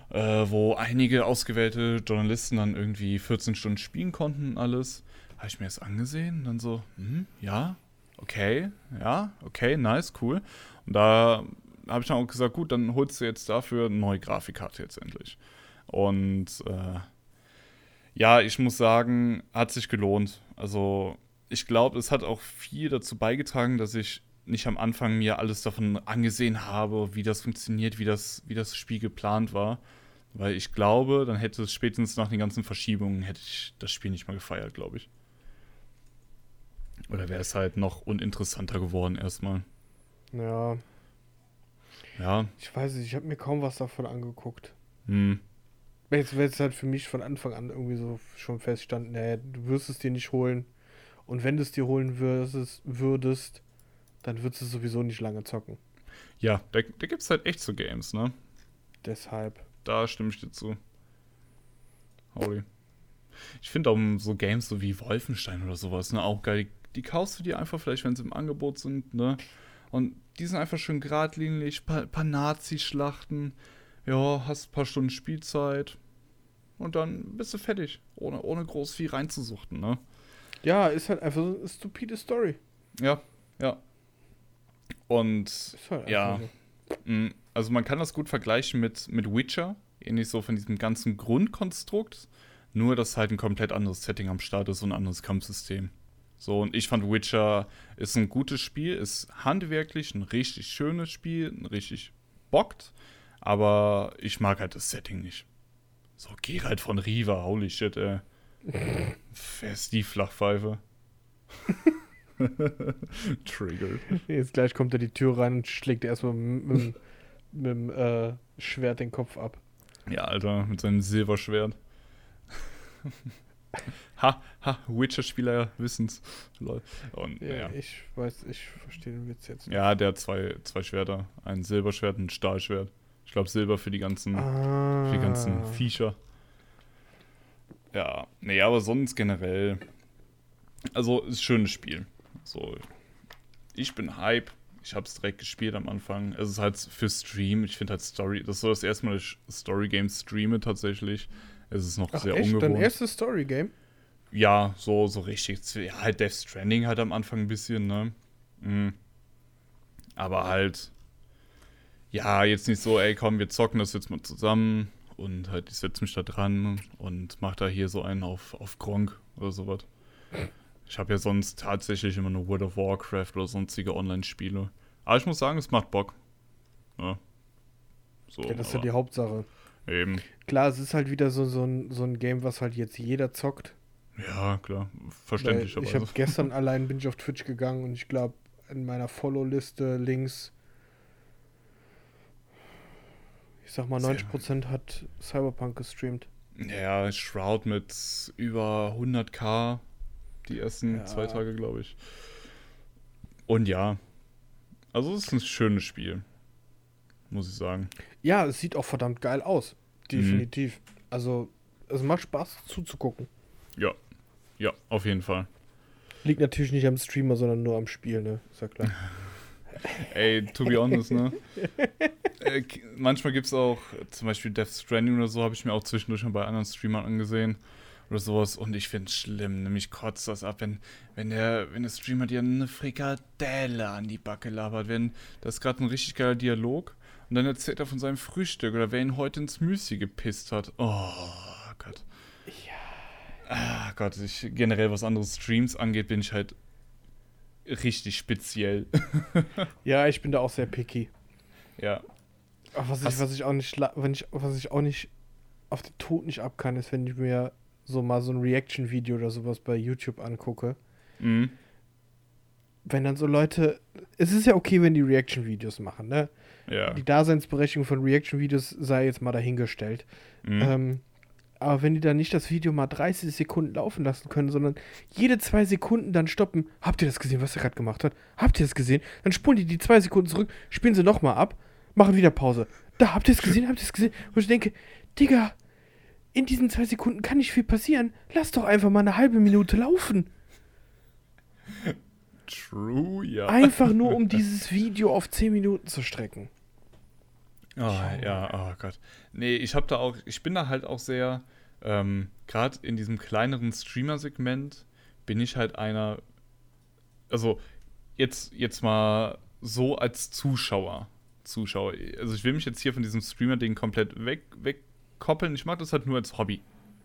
äh, wo einige ausgewählte Journalisten dann irgendwie 14 Stunden spielen konnten und alles. Habe ich mir das angesehen, dann so, hm, ja, okay, ja, okay, nice, cool. Und da habe ich dann auch gesagt, gut, dann holst du jetzt dafür eine neue Grafikkarte jetzt endlich. Und äh, ja, ich muss sagen, hat sich gelohnt. Also ich glaube, es hat auch viel dazu beigetragen, dass ich nicht am Anfang mir alles davon angesehen habe, wie das funktioniert, wie das, wie das Spiel geplant war. Weil ich glaube, dann hätte es spätestens nach den ganzen Verschiebungen, hätte ich das Spiel nicht mal gefeiert, glaube ich. Oder wäre es halt noch uninteressanter geworden erstmal. Ja, Ja, ich weiß nicht, ich habe mir kaum was davon angeguckt. hm. Jetzt wäre es halt für mich von Anfang an irgendwie so schon feststanden, nee, du wirst es dir nicht holen. Und wenn du es dir holen würdest, würdest dann würdest du sowieso nicht lange zocken. Ja, da, da gibt es halt echt so Games, ne? Deshalb. Da stimme ich dir zu. Holy. Ich finde auch so Games so wie Wolfenstein oder sowas, ne, auch geil. Die, die kaufst du dir einfach vielleicht, wenn sie im Angebot sind, ne? Und die sind einfach schön geradlinig, paar, paar Nazi-Schlachten. Ja, hast ein paar Stunden Spielzeit. Und dann bist du fertig, ohne, ohne groß viel reinzusuchten, ne? Ja, ist halt einfach so eine stupide Story. Ja, ja. Und Ist halt Ja. einfach Mm, Also man kann das gut vergleichen mit, mit Witcher, ähnlich so von diesem ganzen Grundkonstrukt, nur dass halt ein komplett anderes Setting am Start ist und ein anderes Kampfsystem. So, und ich fand Witcher ist ein gutes Spiel, ist handwerklich ein richtig schönes Spiel, ein richtig bockt, aber ich mag halt das Setting nicht. So, Geralt von Riva, holy shit, ey. (laughs) Wer ist die Flachpfeife? (laughs) Triggered. so. Jetzt gleich kommt er die Tür rein und schlägt erstmal mit dem äh, Schwert den Kopf ab. Ja, Alter, mit seinem Silberschwert. Ha, ha, Witcher-Spieler wissen's. Lol. Und Ja, ja. ich weiß, ich verstehe den Witz jetzt. Ja, der hat zwei, zwei Schwerter. Ein Silberschwert und ein Stahlschwert. Ich glaube, Silber für die ganzen, Ah. für die ganzen Viecher. Ja, nee, aber sonst generell. Also, ist ein schönes Spiel. So, ich bin Hype. Ich habe es direkt gespielt am Anfang. Es ist halt für Stream. Ich finde halt Story. Das ist so das erste Mal, dass ich Story-Games streame tatsächlich. Es ist noch Ach, sehr echt? Dein ungewohnt. erstes Story-Game? Ja, so, so richtig. Ja, halt Death Stranding halt am Anfang ein bisschen, ne? Mhm. Aber halt, ja, jetzt nicht so, ey, komm, wir zocken das jetzt mal zusammen und halt, ich setze mich da dran und mach da hier so einen auf, auf Gronk oder sowas. Ich habe ja sonst tatsächlich immer nur World of Warcraft oder sonstige Online-Spiele. Aber ich muss sagen, es macht Bock. Ja. So, Ja, das ist ja die Hauptsache. eben. Klar, es ist halt wieder so, so, ein, so ein Game, was halt jetzt jeder zockt. Ja, klar. Weil Verständlicherweise. Ich habe gestern (laughs) allein bin ich auf Twitch gegangen und ich glaube, in meiner Follow-Liste links, ich sag mal, Sehr. 90% hat Cyberpunk gestreamt. Ja, Shroud mit über 100k die ersten Ja. zwei Tage, glaube ich. Und ja, also es ist ein schönes Spiel, muss ich sagen. Ja, es sieht auch verdammt geil aus. Definitiv. Mhm. Also, es macht Spaß zuzugucken. Ja, ja, auf jeden Fall. Liegt natürlich nicht am Streamer, sondern nur am Spiel, ne? Ist ja klar. (laughs) Ey, to be honest, ne? äh, manchmal gibt es auch, zum Beispiel Death Stranding oder so, habe ich mir auch zwischendurch schon bei anderen Streamern angesehen oder sowas. Und ich finde es schlimm, nämlich kotzt das ab, wenn, wenn, der, wenn der Streamer dir eine Frikadelle an die Backe labert, wenn das gerade ein richtig geiler Dialog und dann erzählt er von seinem Frühstück oder wer ihn heute ins Müsli gepisst hat. Oh Gott. Ja. Ah Gott, ich generell was anderes Streams angeht, bin ich halt richtig speziell. (laughs) ja, ich bin da auch sehr picky. Ja. Ach, was, ich, was ich auch nicht, wenn ich, was ich auch nicht auf den Tod nicht ab kann, ist, wenn ich mir so mal so ein Reaction-Video oder sowas bei YouTube angucke. Mhm. Wenn dann so Leute, es ist ja okay, wenn die Reaction-Videos machen, ne? Ja. Die Daseinsberechtigung von Reaction-Videos sei jetzt mal dahingestellt. Mhm. Ähm, aber wenn die dann nicht das Video mal 30 Sekunden laufen lassen können, sondern jede zwei Sekunden dann stoppen, habt ihr das gesehen, was er gerade gemacht hat? Habt ihr das gesehen? Dann spulen die die zwei Sekunden zurück, spielen sie nochmal ab, machen wieder Pause. Da, habt ihr es gesehen? Habt ihr es gesehen? Und ich denke, Digga, in diesen zwei Sekunden kann nicht viel passieren. Lass doch einfach mal eine halbe Minute laufen. True, ja. Einfach nur, um (laughs) dieses Video auf 10 Minuten zu strecken. Oh, ja, oh Gott. Nee, ich hab da auch, ich bin da halt auch sehr, ähm, gerade in diesem kleineren Streamer-Segment bin ich halt einer, also jetzt, jetzt mal so als Zuschauer. Zuschauer. Also ich will mich jetzt hier von diesem Streamer-Ding komplett weg, wegkoppeln. Ich mag das halt nur als Hobby.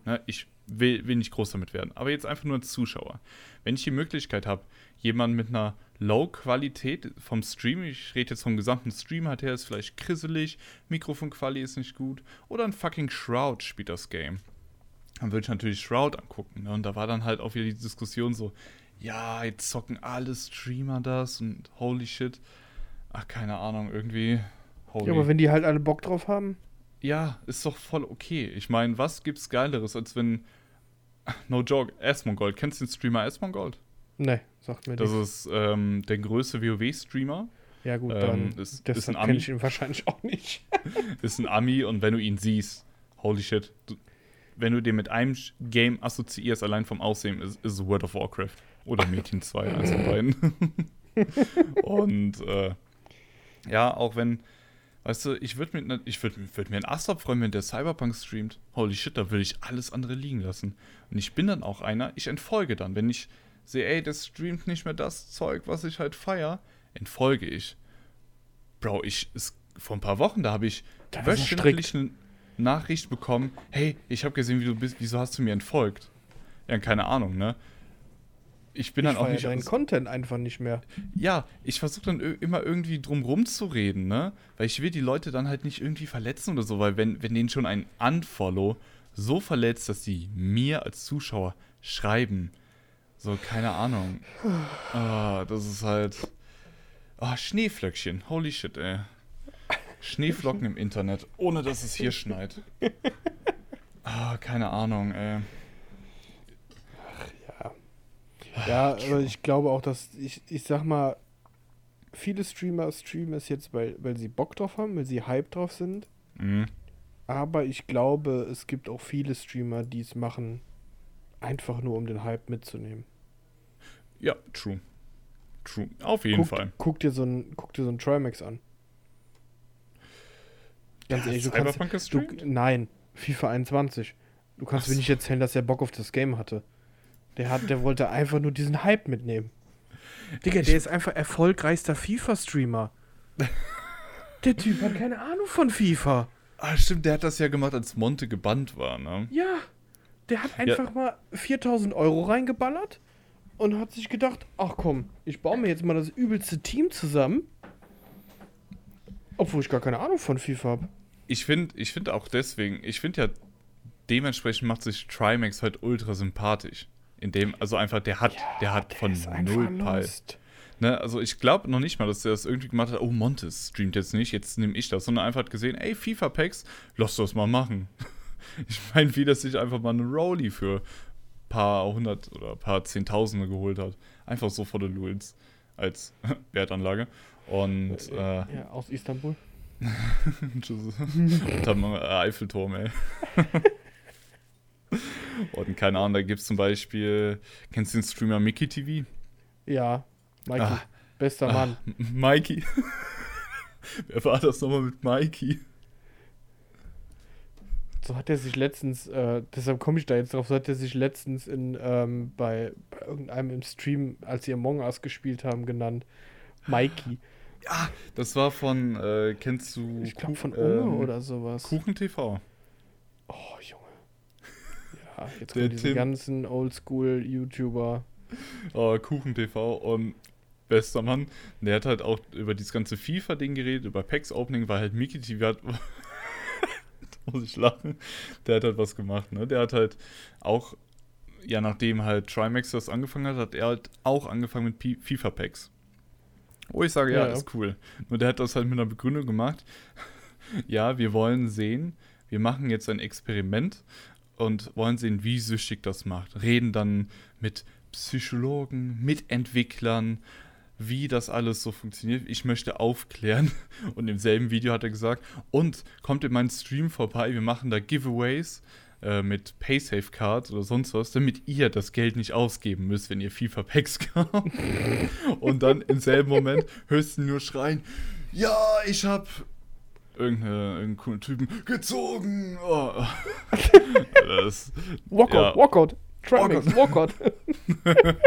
Ne? Ich will, will nicht groß damit werden. Aber jetzt einfach nur als Zuschauer. Wenn ich die Möglichkeit habe, jemanden mit einer Low-Qualität vom Stream, ich rede jetzt vom gesamten Stream, hat er ist vielleicht krisselig, Mikrofonqualität ist nicht gut, oder ein fucking Shroud spielt das Game. Dann würde ich natürlich Shroud angucken. Ne? Und da war dann halt auch wieder die Diskussion so, ja, jetzt zocken alle Streamer das und holy shit. Ach, keine Ahnung, irgendwie. Holy. Ja, aber wenn die halt alle Bock drauf haben. Ja, ist doch voll okay. Ich meine, was gibt's Geileres, als wenn. (laughs) No joke, Asmongold. Kennst du den Streamer Asmongold? Nee, sagt mir das nicht. Das ist ähm, der größte WoW-Streamer. Ja, gut, ähm, dann ist, ist ein Ami. ich ihn wahrscheinlich auch nicht. (laughs) ist ein Ami und wenn du ihn siehst, holy shit. Du, wenn du den mit einem Game assoziierst, allein vom Aussehen, ist, ist World of Warcraft. Oder (laughs) Metin 2, eins von beiden. und äh, ja, auch wenn, weißt du, ich würde mir, ich würd, würd mir einen Ast abfreuen, wenn der Cyberpunk streamt. Holy shit, da würde ich alles andere liegen lassen. Und ich bin dann auch einer, ich entfolge dann. Wenn ich sehe, ey, das streamt nicht mehr das Zeug, was ich halt feier, entfolge ich. Bro, ich, ist, vor ein paar Wochen, da habe ich wöchentlich eine Nachricht bekommen, hey, ich habe gesehen, wie du bist, wieso hast du mir entfolgt? Ja, keine Ahnung, ne? Ich bin ich dann auch nicht. deinen Content einfach nicht mehr. Ja, ich versuche dann immer irgendwie drum rumzureden, ne? Weil ich will die Leute dann halt nicht irgendwie verletzen oder so, weil wenn, wenn denen schon ein Unfollow so verletzt, dass sie mir als Zuschauer schreiben, so, keine Ahnung. Ah, das ist halt. Ah, Schneeflöckchen. Holy shit, ey. Schneeflocken im Internet, ohne dass es hier schneit. Ah, keine Ahnung, ey. Ja. Aber ich glaube auch, dass ich, ich sag mal, viele Streamer streamen es jetzt, weil, weil sie Bock drauf haben, weil sie Hype drauf sind. Mhm. Aber ich glaube, es gibt auch viele Streamer, die es machen, Einfach nur, um den Hype mitzunehmen. Ja, true. True. Auf jeden guck, Fall. Guck dir so ein, guck dir so ein Trimax an. Ganz ja, ehrlich, du Cyberpunk kannst. Du, nein, FIFA 21. Du kannst mir nicht erzählen, dass er Bock auf das Game hatte. Der, hat, der wollte einfach nur diesen Hype mitnehmen. Digga, der ist einfach erfolgreichster FIFA-Streamer. (laughs) der Typ hat keine Ahnung von FIFA. Ah, stimmt, der hat das ja gemacht, als Monte gebannt war, ne? Ja. Der hat einfach ja. mal 4000 Euro reingeballert und hat sich gedacht, ach komm, ich baue mir jetzt mal das übelste Team zusammen. Obwohl ich gar keine Ahnung von FIFA habe. Ich finde ich find auch deswegen, ich finde ja, dementsprechend macht sich Trimax halt ultra sympathisch. In dem, also einfach, der hat, ja, der hat der von null Pal. Ne, also ich glaube noch nicht mal, dass der das irgendwie gemacht hat, oh Montes streamt jetzt nicht, jetzt nehme ich das, sondern einfach hat gesehen, ey, FIFA-Packs, lass das mal machen. (laughs) Ich meine, wie das sich einfach mal eine Rolli für ein paar hundert oder ein paar Zehntausende geholt hat. Einfach so vor der Lulz als (laughs) Wertanlage. Und. Äh, ja, aus Istanbul. (laughs) Unterm äh, Eiffelturm, ey. Und keine Ahnung, da gibt es zum Beispiel, kennst du den Streamer Mickey TV? Ja, Mikey, Ah. bester Mann. Ah, Mikey. (laughs) Wer war das nochmal mit Mikey? So hat er sich letztens, äh, deshalb komme ich da jetzt drauf, so hat er sich letztens in, ähm, bei, bei irgendeinem im Stream, als sie Among Us gespielt haben, genannt. Mikey. Ja, das war von, äh, kennst du Ich glaube von Unge ähm, oder sowas. Kuchen TV. Oh, Junge. Ja, jetzt Der kommen diese Tim. ganzen Oldschool-YouTuber. Oh, Kuchen TV und bester Mann. Der hat halt auch über dieses ganze FIFA-Ding geredet, über Packs Opening, weil halt Mickey TV hat. (laughs) muss ich lachen. Der hat halt was gemacht, ne? Der hat halt auch, ja, nachdem halt Trimax das angefangen hat, hat er halt auch angefangen mit Pi- FIFA-Packs. Wo ich sage, ja, Ja, ja. ist cool. Nur der hat das halt mit einer Begründung gemacht. (laughs) ja, wir wollen sehen, wir machen jetzt ein Experiment und wollen sehen, wie süchtig das macht. Reden dann mit Psychologen, mit Entwicklern, wie das alles so funktioniert. Ich möchte aufklären. (laughs) Und im selben Video hat er gesagt, und kommt in meinen Stream vorbei, wir machen da Giveaways äh, mit Paysafe Cards oder sonst was, damit ihr das Geld nicht ausgeben müsst, wenn ihr FIFA Packs (laughs) kauft. und dann im selben Moment du nur schreien, ja, ich irgendeine, irgendeinen coolen Typen gezogen. Oh. (laughs) das, Walkout, Ja. Walkout. Trimax, Walkout. (laughs)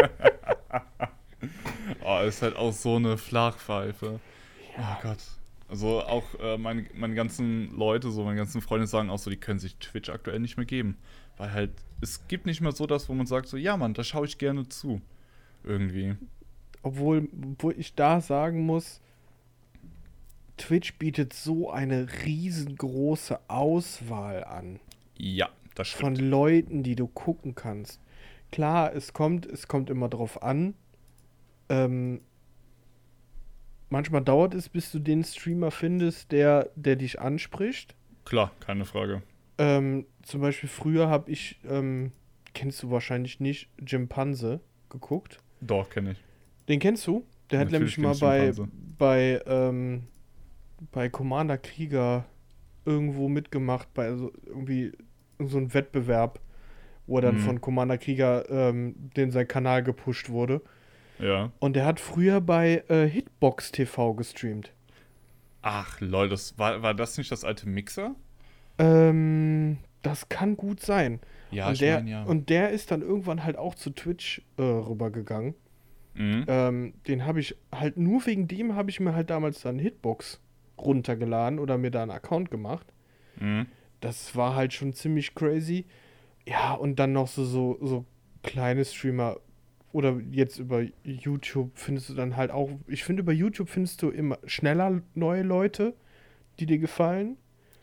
Oh, ist halt auch so eine Flachpfeife. Oh Gott. Also auch äh, meine, meine ganzen Leute, so meine ganzen Freunde sagen auch so, die können sich Twitch aktuell nicht mehr geben. Weil halt, es gibt nicht mehr so das, wo man sagt so, ja Mann, da schaue ich gerne zu. Irgendwie. Obwohl, obwohl ich da sagen muss, Twitch bietet so eine riesengroße Auswahl an Ja, das von stimmt. Leuten, die du gucken kannst. Klar, es kommt, es kommt immer drauf an. Ähm, manchmal dauert es, bis du den Streamer findest, der, der dich anspricht. Klar, keine Frage. Ähm, zum Beispiel früher habe ich, ähm, kennst du wahrscheinlich nicht, Jimpanse geguckt. Doch, kenne ich. Den kennst du? Der hat Natürlich nämlich mal bei, bei, ähm, bei Commander Krieger irgendwo mitgemacht, bei so irgendwie so einem Wettbewerb, wo er dann Mhm. von Commander Krieger, ähm, den sein Kanal gepusht wurde. Ja. Und der hat früher bei äh, Hitbox TV gestreamt. Ach, lol, das war, war das nicht das alte Mixer? Ähm, das kann gut sein. Ja, und, ich der, meine ja. und der ist dann irgendwann halt auch zu Twitch äh, rübergegangen. mhm. Ähm, den habe ich halt nur wegen dem habe ich mir halt damals dann Hitbox runtergeladen oder mir da einen Account gemacht. Mhm. Das war halt schon ziemlich crazy. Ja, und dann noch so, so, so kleine Streamer oder jetzt über YouTube findest du dann halt auch, ich finde über YouTube findest du immer schneller neue Leute, die dir gefallen.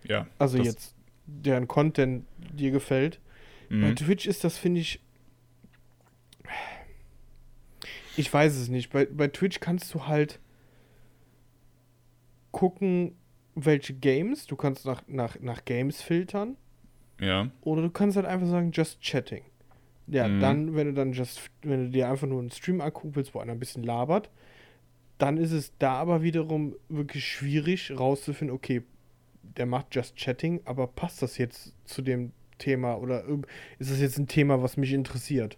Ja. Also jetzt deren Content dir gefällt. Bei Mhm. Twitch ist das, finde ich. Ich weiß es nicht. Bei, bei Twitch kannst du halt gucken, welche Games. Du kannst nach, nach, nach Games filtern. Ja. Oder du kannst halt einfach sagen, just chatting. Ja, Mhm. dann, wenn du dann just, wenn du dir einfach nur einen Stream angucken willst, wo einer ein bisschen labert, dann ist es da aber wiederum wirklich schwierig rauszufinden, okay, der macht just chatting, aber passt das jetzt zu dem Thema oder ist das jetzt ein Thema, was mich interessiert?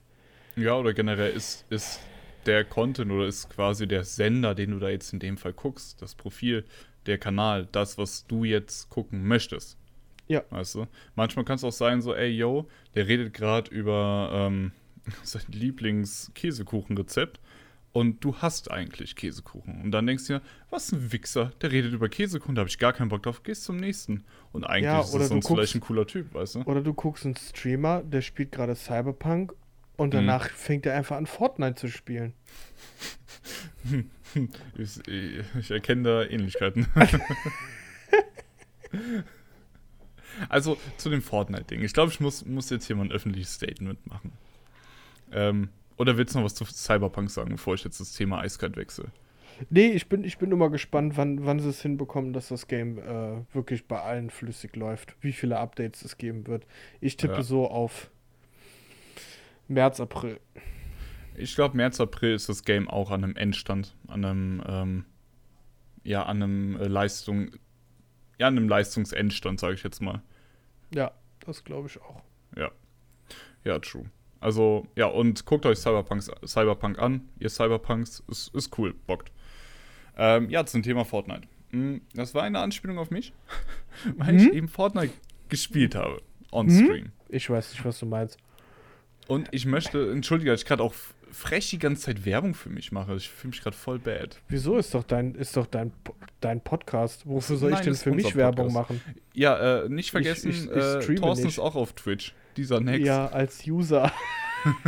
Ja, oder generell ist, ist der Content oder ist quasi der Sender, den du da jetzt in dem Fall guckst, das Profil, der Kanal, das, was du jetzt gucken möchtest. Ja. Weißt du? Manchmal kann es auch sein, so, ey, yo, der redet gerade über ähm, (laughs) sein Lieblings-Käsekuchenrezept und du hast eigentlich Käsekuchen. Und dann denkst du dir, was ein Wichser, der redet über Käsekuchen, da habe ich gar keinen Bock drauf, gehst zum nächsten. Und eigentlich Ja, ist das sonst guckst- vielleicht ein cooler Typ, weißt du? Oder du guckst einen Streamer, der spielt gerade Cyberpunk und Mhm. danach fängt er einfach an Fortnite zu spielen. (laughs) (laughs) Ich, ich erkenne da Ähnlichkeiten. (laughs) also zu dem Fortnite-Ding. Ich glaube, ich muss, muss jetzt hier mal ein öffentliches Statement machen. Ähm, oder willst du noch was zu Cyberpunk sagen, bevor ich jetzt das Thema eiskalt wechsle? Nee, ich bin, ich bin nur mal gespannt, wann, wann sie es hinbekommen, dass das Game äh, wirklich bei allen flüssig läuft. Wie viele Updates es geben wird. Ich tippe Ja. so auf März, April. Ich glaube, März, April ist das Game auch an einem Endstand, an einem, ähm, ja, an einem äh, Leistung ja, einem Leistungsendstand, sage ich jetzt mal. Ja, das glaube ich auch. Ja. Ja, true. Also, ja, und guckt euch Cyberpunks, Cyberpunk an. Ihr Cyberpunks ist, ist cool, bockt. Ähm, ja, zum Thema Fortnite. Hm, das war eine Anspielung auf mich, (laughs) weil mhm. ich eben Fortnite gespielt habe. On-Stream. Mhm. Ich weiß nicht, was du meinst. Und ich möchte, entschuldige, dass ich gerade auch frech die ganze Zeit Werbung für mich mache. Ich fühle mich gerade voll bad. Wieso ist doch dein, ist doch dein, dein Podcast? Wofür soll Nein, ich denn für mich Werbung machen? Ja, äh, nicht vergessen, ich, ich, ich äh, Thorsten nicht. ist auch auf Twitch. Dieser Next. Ja, als User. (laughs)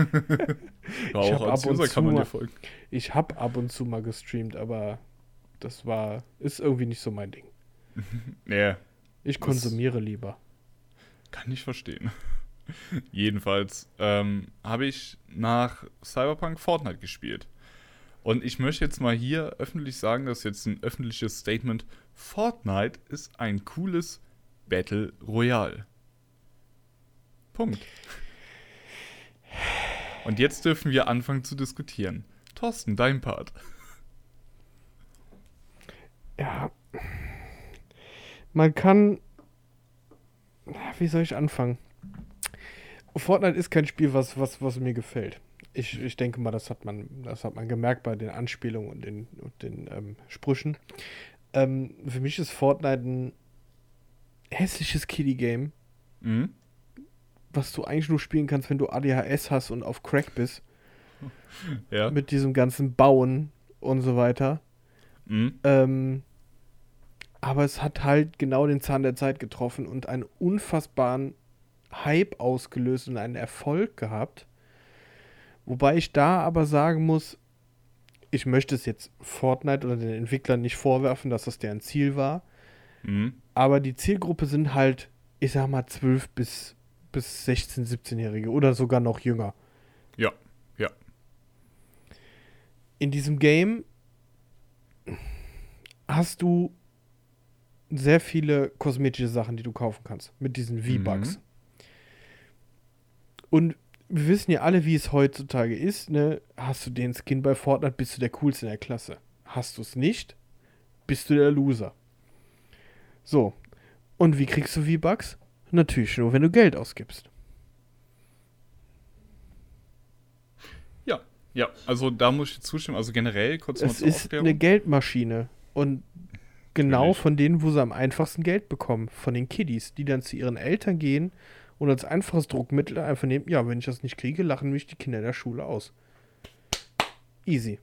ja, auch als User kann man dir folgen. Ich habe ab und zu mal gestreamt, aber das war, ist irgendwie nicht so mein Ding. (laughs) nee. Ich konsumiere lieber. Kann ich verstehen. (laughs) Jedenfalls ähm, habe ich nach Cyberpunk Fortnite gespielt. Und ich möchte jetzt mal hier öffentlich sagen, das ist jetzt ein öffentliches Statement. Fortnite ist ein cooles Battle Royale. Punkt. Und jetzt dürfen wir anfangen zu diskutieren. Thorsten, dein Part. Ja. Man kann. Wie soll ich anfangen? Fortnite ist kein Spiel, was, was, was mir gefällt. Ich, ich denke mal, das hat man, das hat man gemerkt bei den Anspielungen und den, und den ähm, Sprüchen. Ähm, für mich ist Fortnite ein hässliches Kiddie-Game, mhm. was du eigentlich nur spielen kannst, wenn du ADHS hast und auf Crack bist. (laughs) Ja. Mit diesem ganzen Bauen und so weiter. Mhm. Ähm, aber es hat halt genau den Zahn der Zeit getroffen und einen unfassbaren Hype ausgelöst und einen Erfolg gehabt. Wobei ich da aber sagen muss, ich möchte es jetzt Fortnite oder den Entwicklern nicht vorwerfen, dass das deren Ziel war. Mhm. Aber die Zielgruppe sind halt, ich sag mal, 12 bis, bis 16, 17-Jährige oder sogar noch jünger. Ja, ja. In diesem Game hast du sehr viele kosmetische Sachen, die du kaufen kannst mit diesen V-Bucks. Mhm. Und wir wissen ja alle, wie es heutzutage ist. Ne? Hast du den Skin bei Fortnite, bist du der Coolste in der Klasse. Hast du es nicht, bist du der Loser. So. Und wie kriegst du V-Bucks? Natürlich nur, wenn du Geld ausgibst. Ja, ja, also da muss ich zustimmen. Also generell kurz mal Es ist Aufklärung. eine Geldmaschine. Und genau Natürlich. von denen, wo sie am einfachsten Geld bekommen. Von den Kiddies, die dann zu ihren Eltern gehen und als einfaches Druckmittel einfach nehmen, ja, wenn ich das nicht kriege, lachen mich die Kinder der Schule aus. Easy.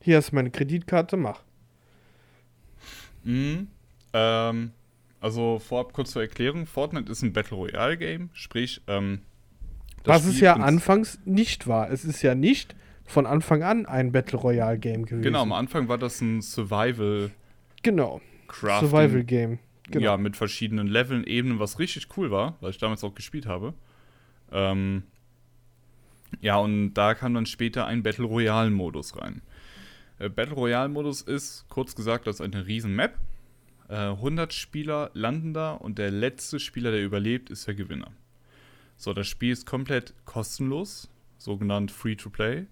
Hier ist meine Kreditkarte, mach. Mhm. Ähm, also vorab kurz zur Erklärung, Fortnite ist ein Battle Royale Game, sprich, ähm, Was Spiel es ja anfangs nicht war. Es ist ja nicht von Anfang an ein Battle Royale Game gewesen. Genau, am Anfang war das ein Survival Genau. Crafting. Survival Game. Genau. Ja, mit verschiedenen Leveln, Ebenen, was richtig cool war, weil ich damals auch gespielt habe. Ähm, ja, und da kam dann später ein Battle Royale-Modus rein. Äh, Battle Royale-Modus ist, kurz gesagt, das ist eine riesen Map. Äh, 100 Spieler landen da und der letzte Spieler, der überlebt, ist der Gewinner. So, das Spiel ist komplett kostenlos, sogenannt Free-to-Play.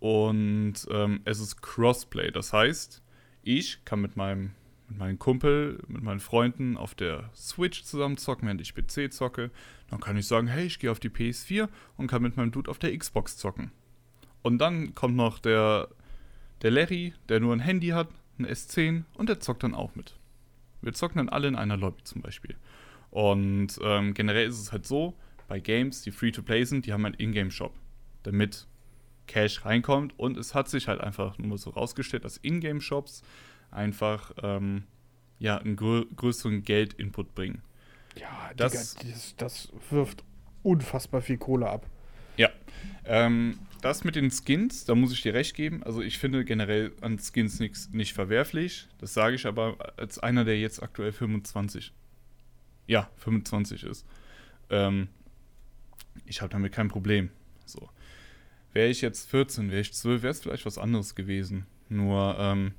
Und ähm, es ist Crossplay, das heißt, ich kann mit meinem mit meinem Kumpel, mit meinen Freunden auf der Switch zusammen zocken, während ich PC zocke. Dann kann ich sagen, hey, ich gehe auf die PS4 und kann mit meinem Dude auf der Xbox zocken. Und dann kommt noch der, der Larry, der nur ein Handy hat, ein S10 und der zockt dann auch mit. Wir zocken dann alle in einer Lobby zum Beispiel. Und ähm, generell ist es halt so, bei Games, die Free-to-Play sind, die haben einen Ingame-Shop, damit Cash reinkommt. Und es hat sich halt einfach nur so rausgestellt, dass Ingame-Shops einfach ähm, ja, einen grö größeren Geldinput bringen. Ja, das, Digga, das, das, wirft unfassbar viel Kohle ab. Ja. Ähm, das mit den Skins, da muss ich dir recht geben. Also ich finde generell an Skins nichts nicht verwerflich. Das sage ich aber als einer, der jetzt aktuell 25, ja, 25 ist. Ähm, ich habe damit kein Problem. So. Wäre ich jetzt 14, wäre ich 12, wäre es vielleicht was anderes gewesen. Nur, ähm,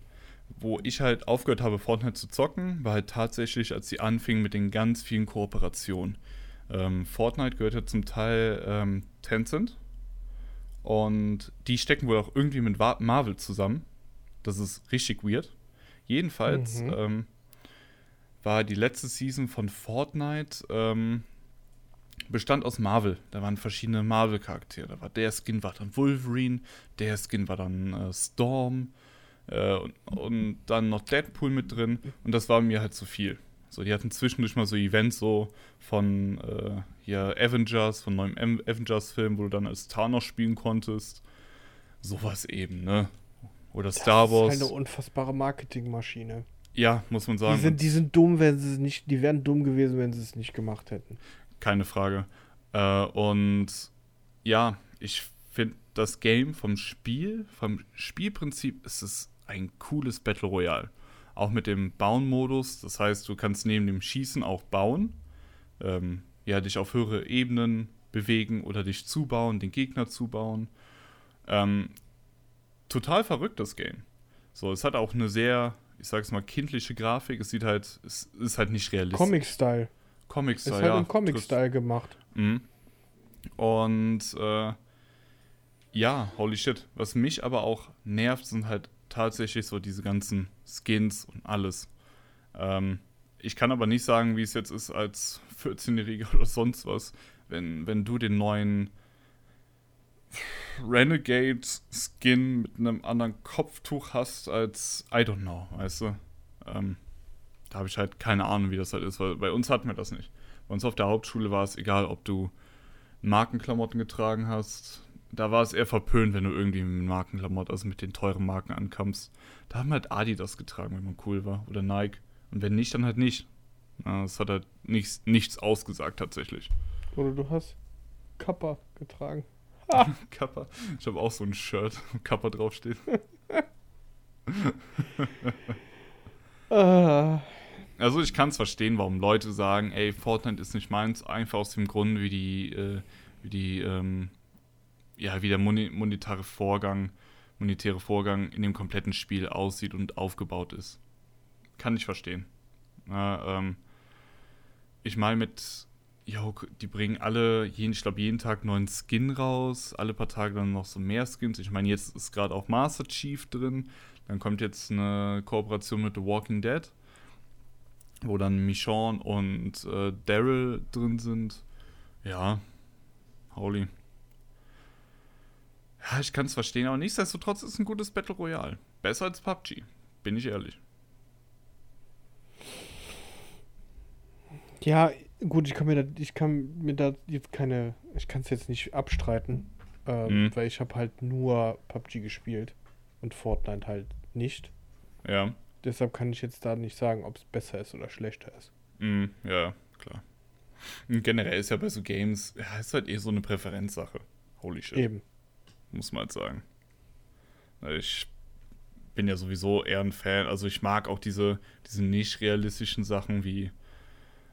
wo ich halt aufgehört habe, Fortnite zu zocken, war halt tatsächlich, als sie anfingen mit den ganz vielen Kooperationen. Ähm, Fortnite gehört ja zum Teil ähm, Tencent und die stecken wohl auch irgendwie mit Marvel zusammen. Das ist richtig weird. Jedenfalls mhm. ähm, war die letzte Season von Fortnite, ähm, bestand aus Marvel. Da waren verschiedene Marvel-Charaktere. Da war der Skin war dann Wolverine, der Skin war dann äh, Storm äh, und, und, dann noch Deadpool mit drin. Und das war mir halt zu viel. So, die hatten zwischendurch mal so Events so von äh, hier Avengers, von neuem Avengers-Film, wo du dann als Thanos spielen konntest. Sowas eben, ne? Oder das Star Wars. Das ist halt eine unfassbare Marketingmaschine. Ja, muss man sagen. Die sind, die sind dumm, wenn sie es nicht, die wären dumm gewesen, wenn sie es nicht gemacht hätten. Keine Frage. Äh, und ja, ich finde das Game vom Spiel, vom Spielprinzip ist es ein cooles Battle Royale. Auch mit dem Bauen-Modus. Das heißt, du kannst neben dem Schießen auch bauen. Ähm, ja, dich auf höhere Ebenen bewegen oder dich zubauen, den Gegner zubauen. Ähm, total verrückt, das Game. So, es hat auch eine sehr, ich sag's mal, kindliche Grafik. Es sieht halt, es ist halt nicht realistisch. Comic-Style. Comic-Style, ja. Ist halt im Comic-Style gemacht. Mhm. Und äh, ja, holy shit. Was mich aber auch nervt, sind halt tatsächlich so diese ganzen Skins und alles. Ähm, ich kann aber nicht sagen, wie es jetzt ist als 14-Jähriger oder sonst was, wenn, wenn du den neuen Renegade-Skin mit einem anderen Kopftuch hast als I don't know, weißt du? Ähm, da habe ich halt keine Ahnung, wie das halt ist, weil bei uns hatten wir das nicht. Bei uns auf der Hauptschule war es egal, ob du Markenklamotten getragen hast. Da war es eher verpönt, wenn du irgendwie mit Markenklamotten, also mit den teuren Marken ankamst. Da haben halt Adidas getragen, wenn man cool war. Oder Nike. Und wenn nicht, dann halt nicht. Das hat halt nichts, nichts ausgesagt tatsächlich. Oder du hast Kappa getragen. (laughs) Kappa. Ich habe auch so ein Shirt, wo Kappa draufsteht. (laughs) (laughs) Also ich kann es verstehen, warum Leute sagen, ey, Fortnite ist nicht meins, einfach aus dem Grund, wie die, äh, wie die, ähm, ja, wie der monetäre Vorgang, monetäre Vorgang in dem kompletten Spiel aussieht und aufgebaut ist. Kann ich verstehen. Ja, ähm, ich meine mit, ja, die bringen alle, jeden, ich glaube, jeden Tag neuen Skin raus, alle paar Tage dann noch so mehr Skins. Ich meine, jetzt ist gerade auch Master Chief drin, dann kommt jetzt eine Kooperation mit The Walking Dead wo dann Michonne und äh, Daryl drin sind. Ja, holy. Ja, ich kann es verstehen, aber nichtsdestotrotz ist es ein gutes Battle Royale. Besser als PUBG, bin ich ehrlich. Ja, gut, ich kann mir da, ich kann mir da jetzt keine, ich kann es jetzt nicht abstreiten, ähm, mhm. weil ich habe halt nur PUBG gespielt und Fortnite halt nicht. Ja. Deshalb kann ich jetzt da nicht sagen, ob es besser ist oder schlechter ist. Mm, ja, klar. Und generell ist ja bei so Games, ja, ist halt eh so eine Präferenzsache. Holy shit. Eben. Muss man halt sagen. Ich bin ja sowieso eher ein Fan. Also ich mag auch diese, diese nicht realistischen Sachen wie,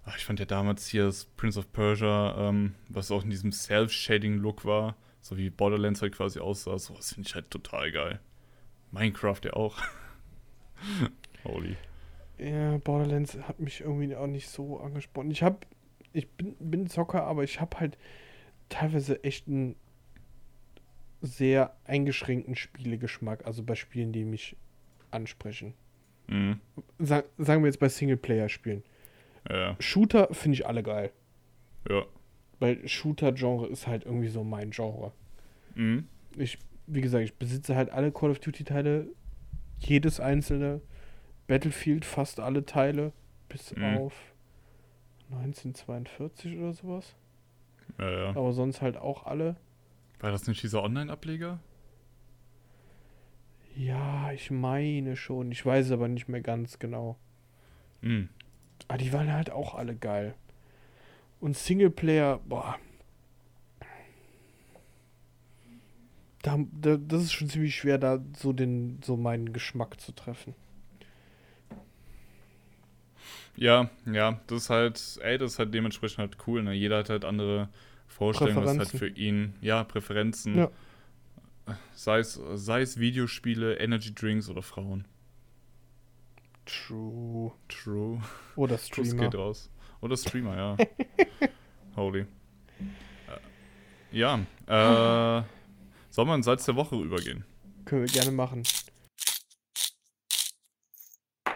ach, ich fand ja damals hier das Prince of Persia, ähm, was auch in diesem Self-Shading-Look war, so wie Borderlands halt quasi aussah. Sowas finde ich halt total geil. Minecraft ja auch. (laughs) Holy. Ja, Borderlands hat mich irgendwie auch nicht so angesprochen. Ich hab, ich bin, bin Zocker, aber ich habe halt teilweise echt einen sehr eingeschränkten Spielegeschmack, also bei Spielen, die mich ansprechen. Mhm. Sa sagen wir jetzt bei Singleplayer-Spielen. Ja. Shooter finde ich alle geil. Ja. Weil Shooter-Genre ist halt irgendwie so mein Genre. Mhm. Ich, wie gesagt, ich besitze halt alle Call of Duty-Teile jedes einzelne Battlefield, fast alle Teile, bis mhm. auf 1942 oder sowas. Ja, ja. Aber sonst halt auch alle. War das nicht dieser Online-Ableger? Ja, ich meine schon. Ich weiß es aber nicht mehr ganz genau. Mhm. Aber ah, die waren halt auch alle geil. Und Singleplayer, boah. da, da, das ist schon ziemlich schwer, da so den, so meinen Geschmack zu treffen. Ja, ja, das ist halt, ey, das ist halt dementsprechend halt cool, ne? Jeder hat halt andere Vorstellungen, was halt für ihn, ja, Präferenzen. Ja. Sei es, sei es Videospiele, Energy Drinks oder Frauen. True. True. Oder (laughs) Streamer. Das geht raus. Oder Streamer, ja. (laughs) Holy. Ja, äh. Wir in Salz der Woche übergehen? Können wir gerne machen.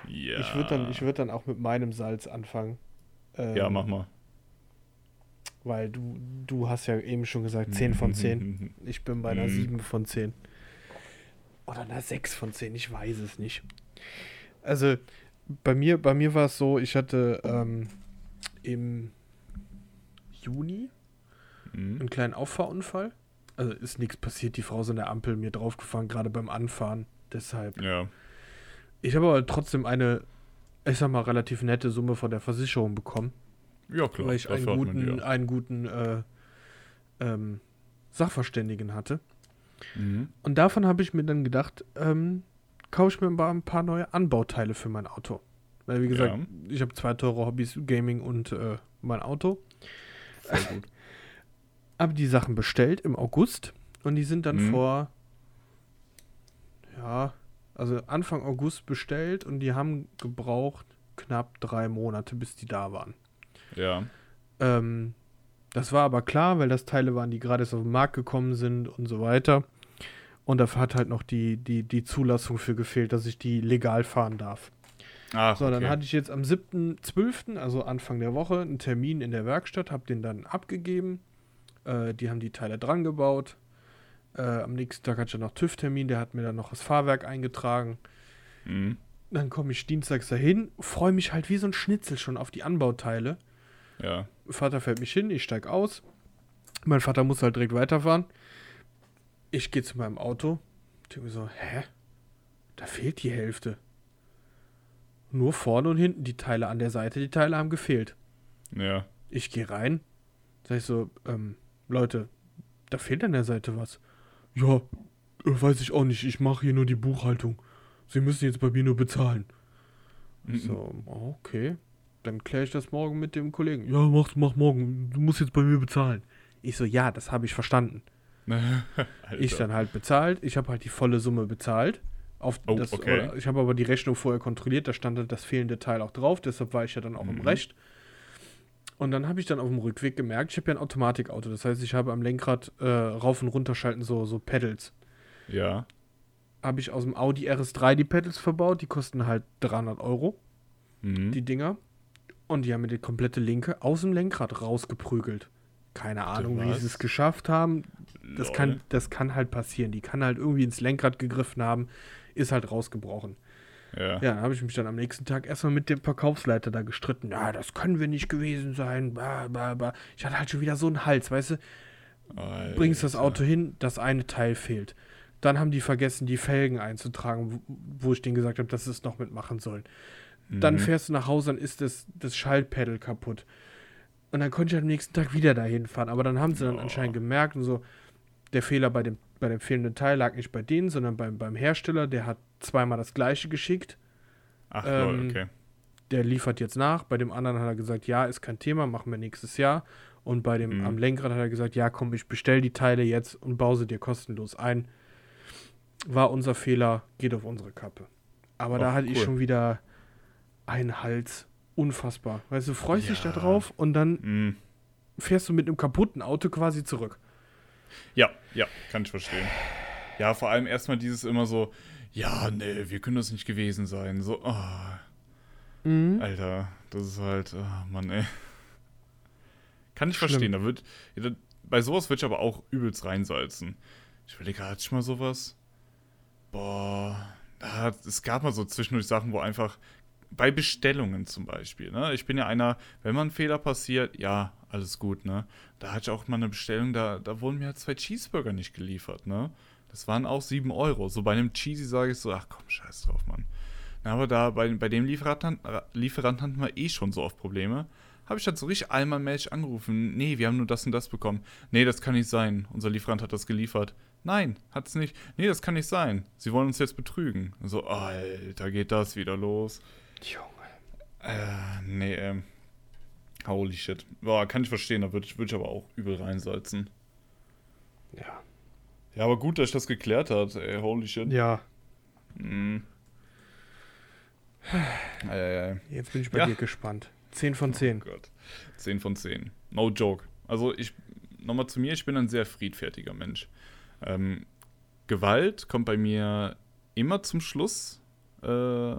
Ja. Ich würde dann, würd dann auch mit meinem Salz anfangen. Ähm, ja, mach mal. Weil du, du hast ja eben schon gesagt 10 von 10. (laughs) Ich bin bei einer 7 von 10. Oder einer 6 von 10, ich weiß es nicht. Also, bei mir, bei mir war es so, ich hatte ähm, im Juni mhm. einen kleinen Auffahrunfall. Also ist nichts passiert, die Frau ist an der Ampel mir draufgefahren, gerade beim Anfahren. Deshalb. Ja. Ich habe aber trotzdem eine, ich sag mal, relativ nette Summe von der Versicherung bekommen. Ja, klar. Weil ich einen guten, einen guten äh, ähm, Sachverständigen hatte. Mhm. Und davon habe ich mir dann gedacht, ähm, kaufe ich mir mal ein paar neue Anbauteile für mein Auto. Weil, wie gesagt, ja. ich habe zwei teure Hobbys, Gaming und äh, mein Auto. Voll gut. (laughs) habe die Sachen bestellt im August und die sind dann mhm. vor, ja, also Anfang August bestellt und die haben gebraucht knapp drei Monate, bis die da waren. Ja. Ähm, das war aber klar, weil das Teile waren, die gerade auf den Markt gekommen sind und so weiter. Und dafür hat halt noch die, die, die Zulassung für gefehlt, dass ich die legal fahren darf. Ach, so, okay. dann hatte ich jetzt am 7.12., also Anfang der Woche, einen Termin in der Werkstatt, habe den dann abgegeben. Äh, die haben die Teile dran gebaut. Äh, am nächsten Tag hatte ich dann noch TÜV-Termin, der hat mir dann noch das Fahrwerk eingetragen. Mhm. Dann komme ich dienstags dahin, freue mich halt wie so ein Schnitzel schon auf die Anbauteile. Ja. Vater fährt mich hin, ich steige aus. Mein Vater muss halt direkt weiterfahren. Ich gehe zu meinem Auto. Denke mir so, hä? Da fehlt die Hälfte. Nur vorne und hinten die Teile an der Seite, die Teile haben gefehlt. Ja. Ich gehe rein, sag ich so, ähm, Leute, da fehlt an der Seite was. Ja, äh, weiß ich auch nicht, ich mache hier nur die Buchhaltung. Sie müssen jetzt bei mir nur bezahlen. Mhm. So, okay. Dann kläre ich das morgen mit dem Kollegen. Ja, mach, mach morgen. Du musst jetzt bei mir bezahlen. Ich so, ja, das habe ich verstanden. (laughs) ich dann halt bezahlt. Ich habe halt die volle Summe bezahlt. Auf oh, das, okay. Ich habe aber die Rechnung vorher kontrolliert, da stand halt das fehlende Teil auch drauf, deshalb war ich ja dann auch mhm. im Recht. Und dann habe ich dann auf dem Rückweg gemerkt, ich habe ja ein Automatikauto, das heißt, ich habe am Lenkrad äh, rauf und runter schalten so, so Pedals. Ja. Habe ich aus dem Audi RS3 die Pedals verbaut, die kosten halt 300 Euro, mhm. die Dinger. Und die haben mir die komplette Linke aus dem Lenkrad rausgeprügelt. Keine Ahnung, wie sie es geschafft haben. Das kann, das kann halt passieren. Die kann halt irgendwie ins Lenkrad gegriffen haben ist halt rausgebrochen. Ja. Ja, dann habe ich mich dann am nächsten Tag erstmal mit dem Verkaufsleiter da gestritten. Ja, das können wir nicht gewesen sein. Bah, bah, bah. Ich hatte halt schon wieder so einen Hals, weißt du? Alter. Bringst das Auto hin, das eine Teil fehlt. Dann haben die vergessen, die Felgen einzutragen, wo ich denen gesagt habe, dass sie es noch mitmachen sollen. Mhm. Dann fährst du nach Hause, dann ist das, das Schaltpedal kaputt. Und dann konnte ich am nächsten Tag wieder dahin fahren. Aber dann haben sie dann oh. anscheinend gemerkt und so, der Fehler bei dem bei dem fehlenden Teil lag nicht bei denen, sondern beim, beim Hersteller. Der hat zweimal das gleiche geschickt. Ach, ähm, okay. Der liefert jetzt nach. Bei dem anderen hat er gesagt, ja, ist kein Thema, machen wir nächstes Jahr. Und bei dem mhm. am Lenkrad hat er gesagt, ja, komm, ich bestell die Teile jetzt und baue sie dir kostenlos ein. War unser Fehler, geht auf unsere Kappe. Aber Och, da hatte cool. ich schon wieder einen Hals. Unfassbar. Weißt du, freust ja. dich da drauf und dann mhm. fährst du mit einem kaputten Auto quasi zurück. Ja, ja, kann ich verstehen. Ja, vor allem erstmal dieses immer so, ja, nee, wir können das nicht gewesen sein. So, oh. mhm. Alter, das ist halt, oh Mann, ey. Kann ich Schlimm. verstehen. Da wird, ja, bei sowas würde ich aber auch übelst reinsalzen. Ich überlege, hatte ich mal sowas? Boah, da, es gab mal so zwischendurch Sachen, wo einfach bei Bestellungen zum Beispiel, ne? Ich bin ja einer, wenn mal ein Fehler passiert, ja, alles gut, ne? Da hatte ich auch mal eine Bestellung, da, da wurden mir halt zwei Cheeseburger nicht geliefert, ne? Das waren auch 7 Euro. So bei einem Cheesy sage ich so, ach komm, scheiß drauf, Mann. Na, aber da bei, bei dem Lieferanten, Lieferanten hatten wir eh schon so oft Probleme. Habe ich dann so richtig einmal Mensch angerufen. Nee, wir haben nur das und das bekommen. Nee, das kann nicht sein. Unser Lieferant hat das geliefert. Nein, hat es nicht. Nee, das kann nicht sein. Sie wollen uns jetzt betrügen. So, Alter, geht das wieder los. Junge. Äh, nee, ähm. Holy shit. Boah, kann ich verstehen, da würde ich, würd ich aber auch übel reinsalzen. Ja. Ja, aber gut, dass ich das geklärt hat, ey. Holy shit. Ja. Mhm. Äh, Jetzt bin ich bei ja. dir gespannt. 10 von 10. Oh Gott. 10 von 10. No joke. Also ich, nochmal zu mir, ich bin ein sehr friedfertiger Mensch. Ähm, Gewalt kommt bei mir immer zum Schluss äh,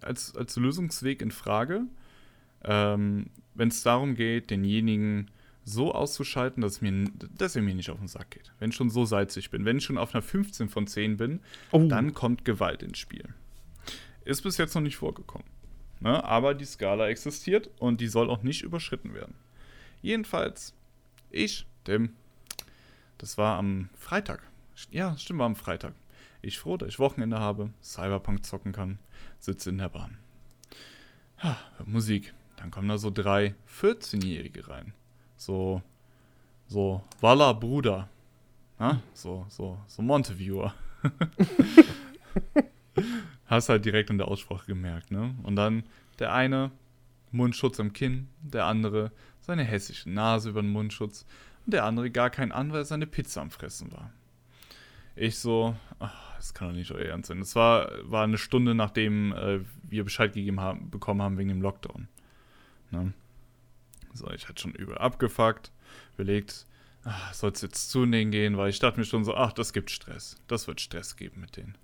als, als Lösungsweg in Frage, ähm, wenn es darum geht, denjenigen so auszuschalten, dass, mir, dass er mir nicht auf den Sack geht. Wenn ich schon so salzig bin, wenn ich schon auf einer 15 von 10 bin, oh. dann kommt Gewalt ins Spiel. Ist bis jetzt noch nicht vorgekommen. Ne? Aber die Skala existiert und die soll auch nicht überschritten werden. Jedenfalls, ich, Tim, das war am Freitag. Ja, stimmt, war am Freitag. Ich froh, dass ich Wochenende habe, Cyberpunk zocken kann, sitze in der Bahn. Ha, Musik. Dann kommen da so drei 14-Jährige rein. So, so, Walla Bruder. Na? So, so, so Montevideo. (laughs) Hast halt direkt in der Aussprache gemerkt, ne? Und dann der eine Mundschutz am Kinn, der andere seine hässliche Nase über den Mundschutz und der andere gar kein an, weil seine Pizza am Fressen war. Ich so, ach, das kann doch nicht euer Ernst sein. Es war, war eine Stunde, nachdem äh, wir Bescheid gegeben haben, bekommen haben wegen dem Lockdown. Ne? So, ich hatte schon übel abgefuckt, überlegt, soll es jetzt zu denen gehen, weil ich dachte mir schon so, ach, das gibt Stress. Das wird Stress geben mit denen.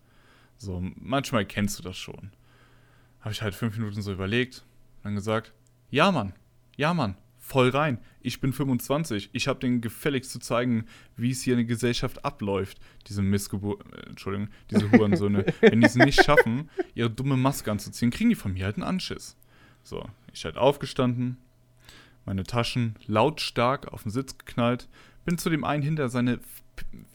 So, manchmal kennst du das schon. Habe ich halt fünf Minuten so überlegt, dann gesagt, ja Mann, ja Mann, voll rein. Ich bin 25. Ich habe denen gefälligst zu zeigen, wie es hier in der Gesellschaft abläuft. Diese Missgeburt, äh, Entschuldigung, diese Hurensöhne. Wenn die es nicht schaffen, ihre dumme Maske anzuziehen, kriegen die von mir halt einen Anschiss. So, ich halt aufgestanden, meine Taschen lautstark auf den Sitz geknallt, bin zu dem einen hinter seine.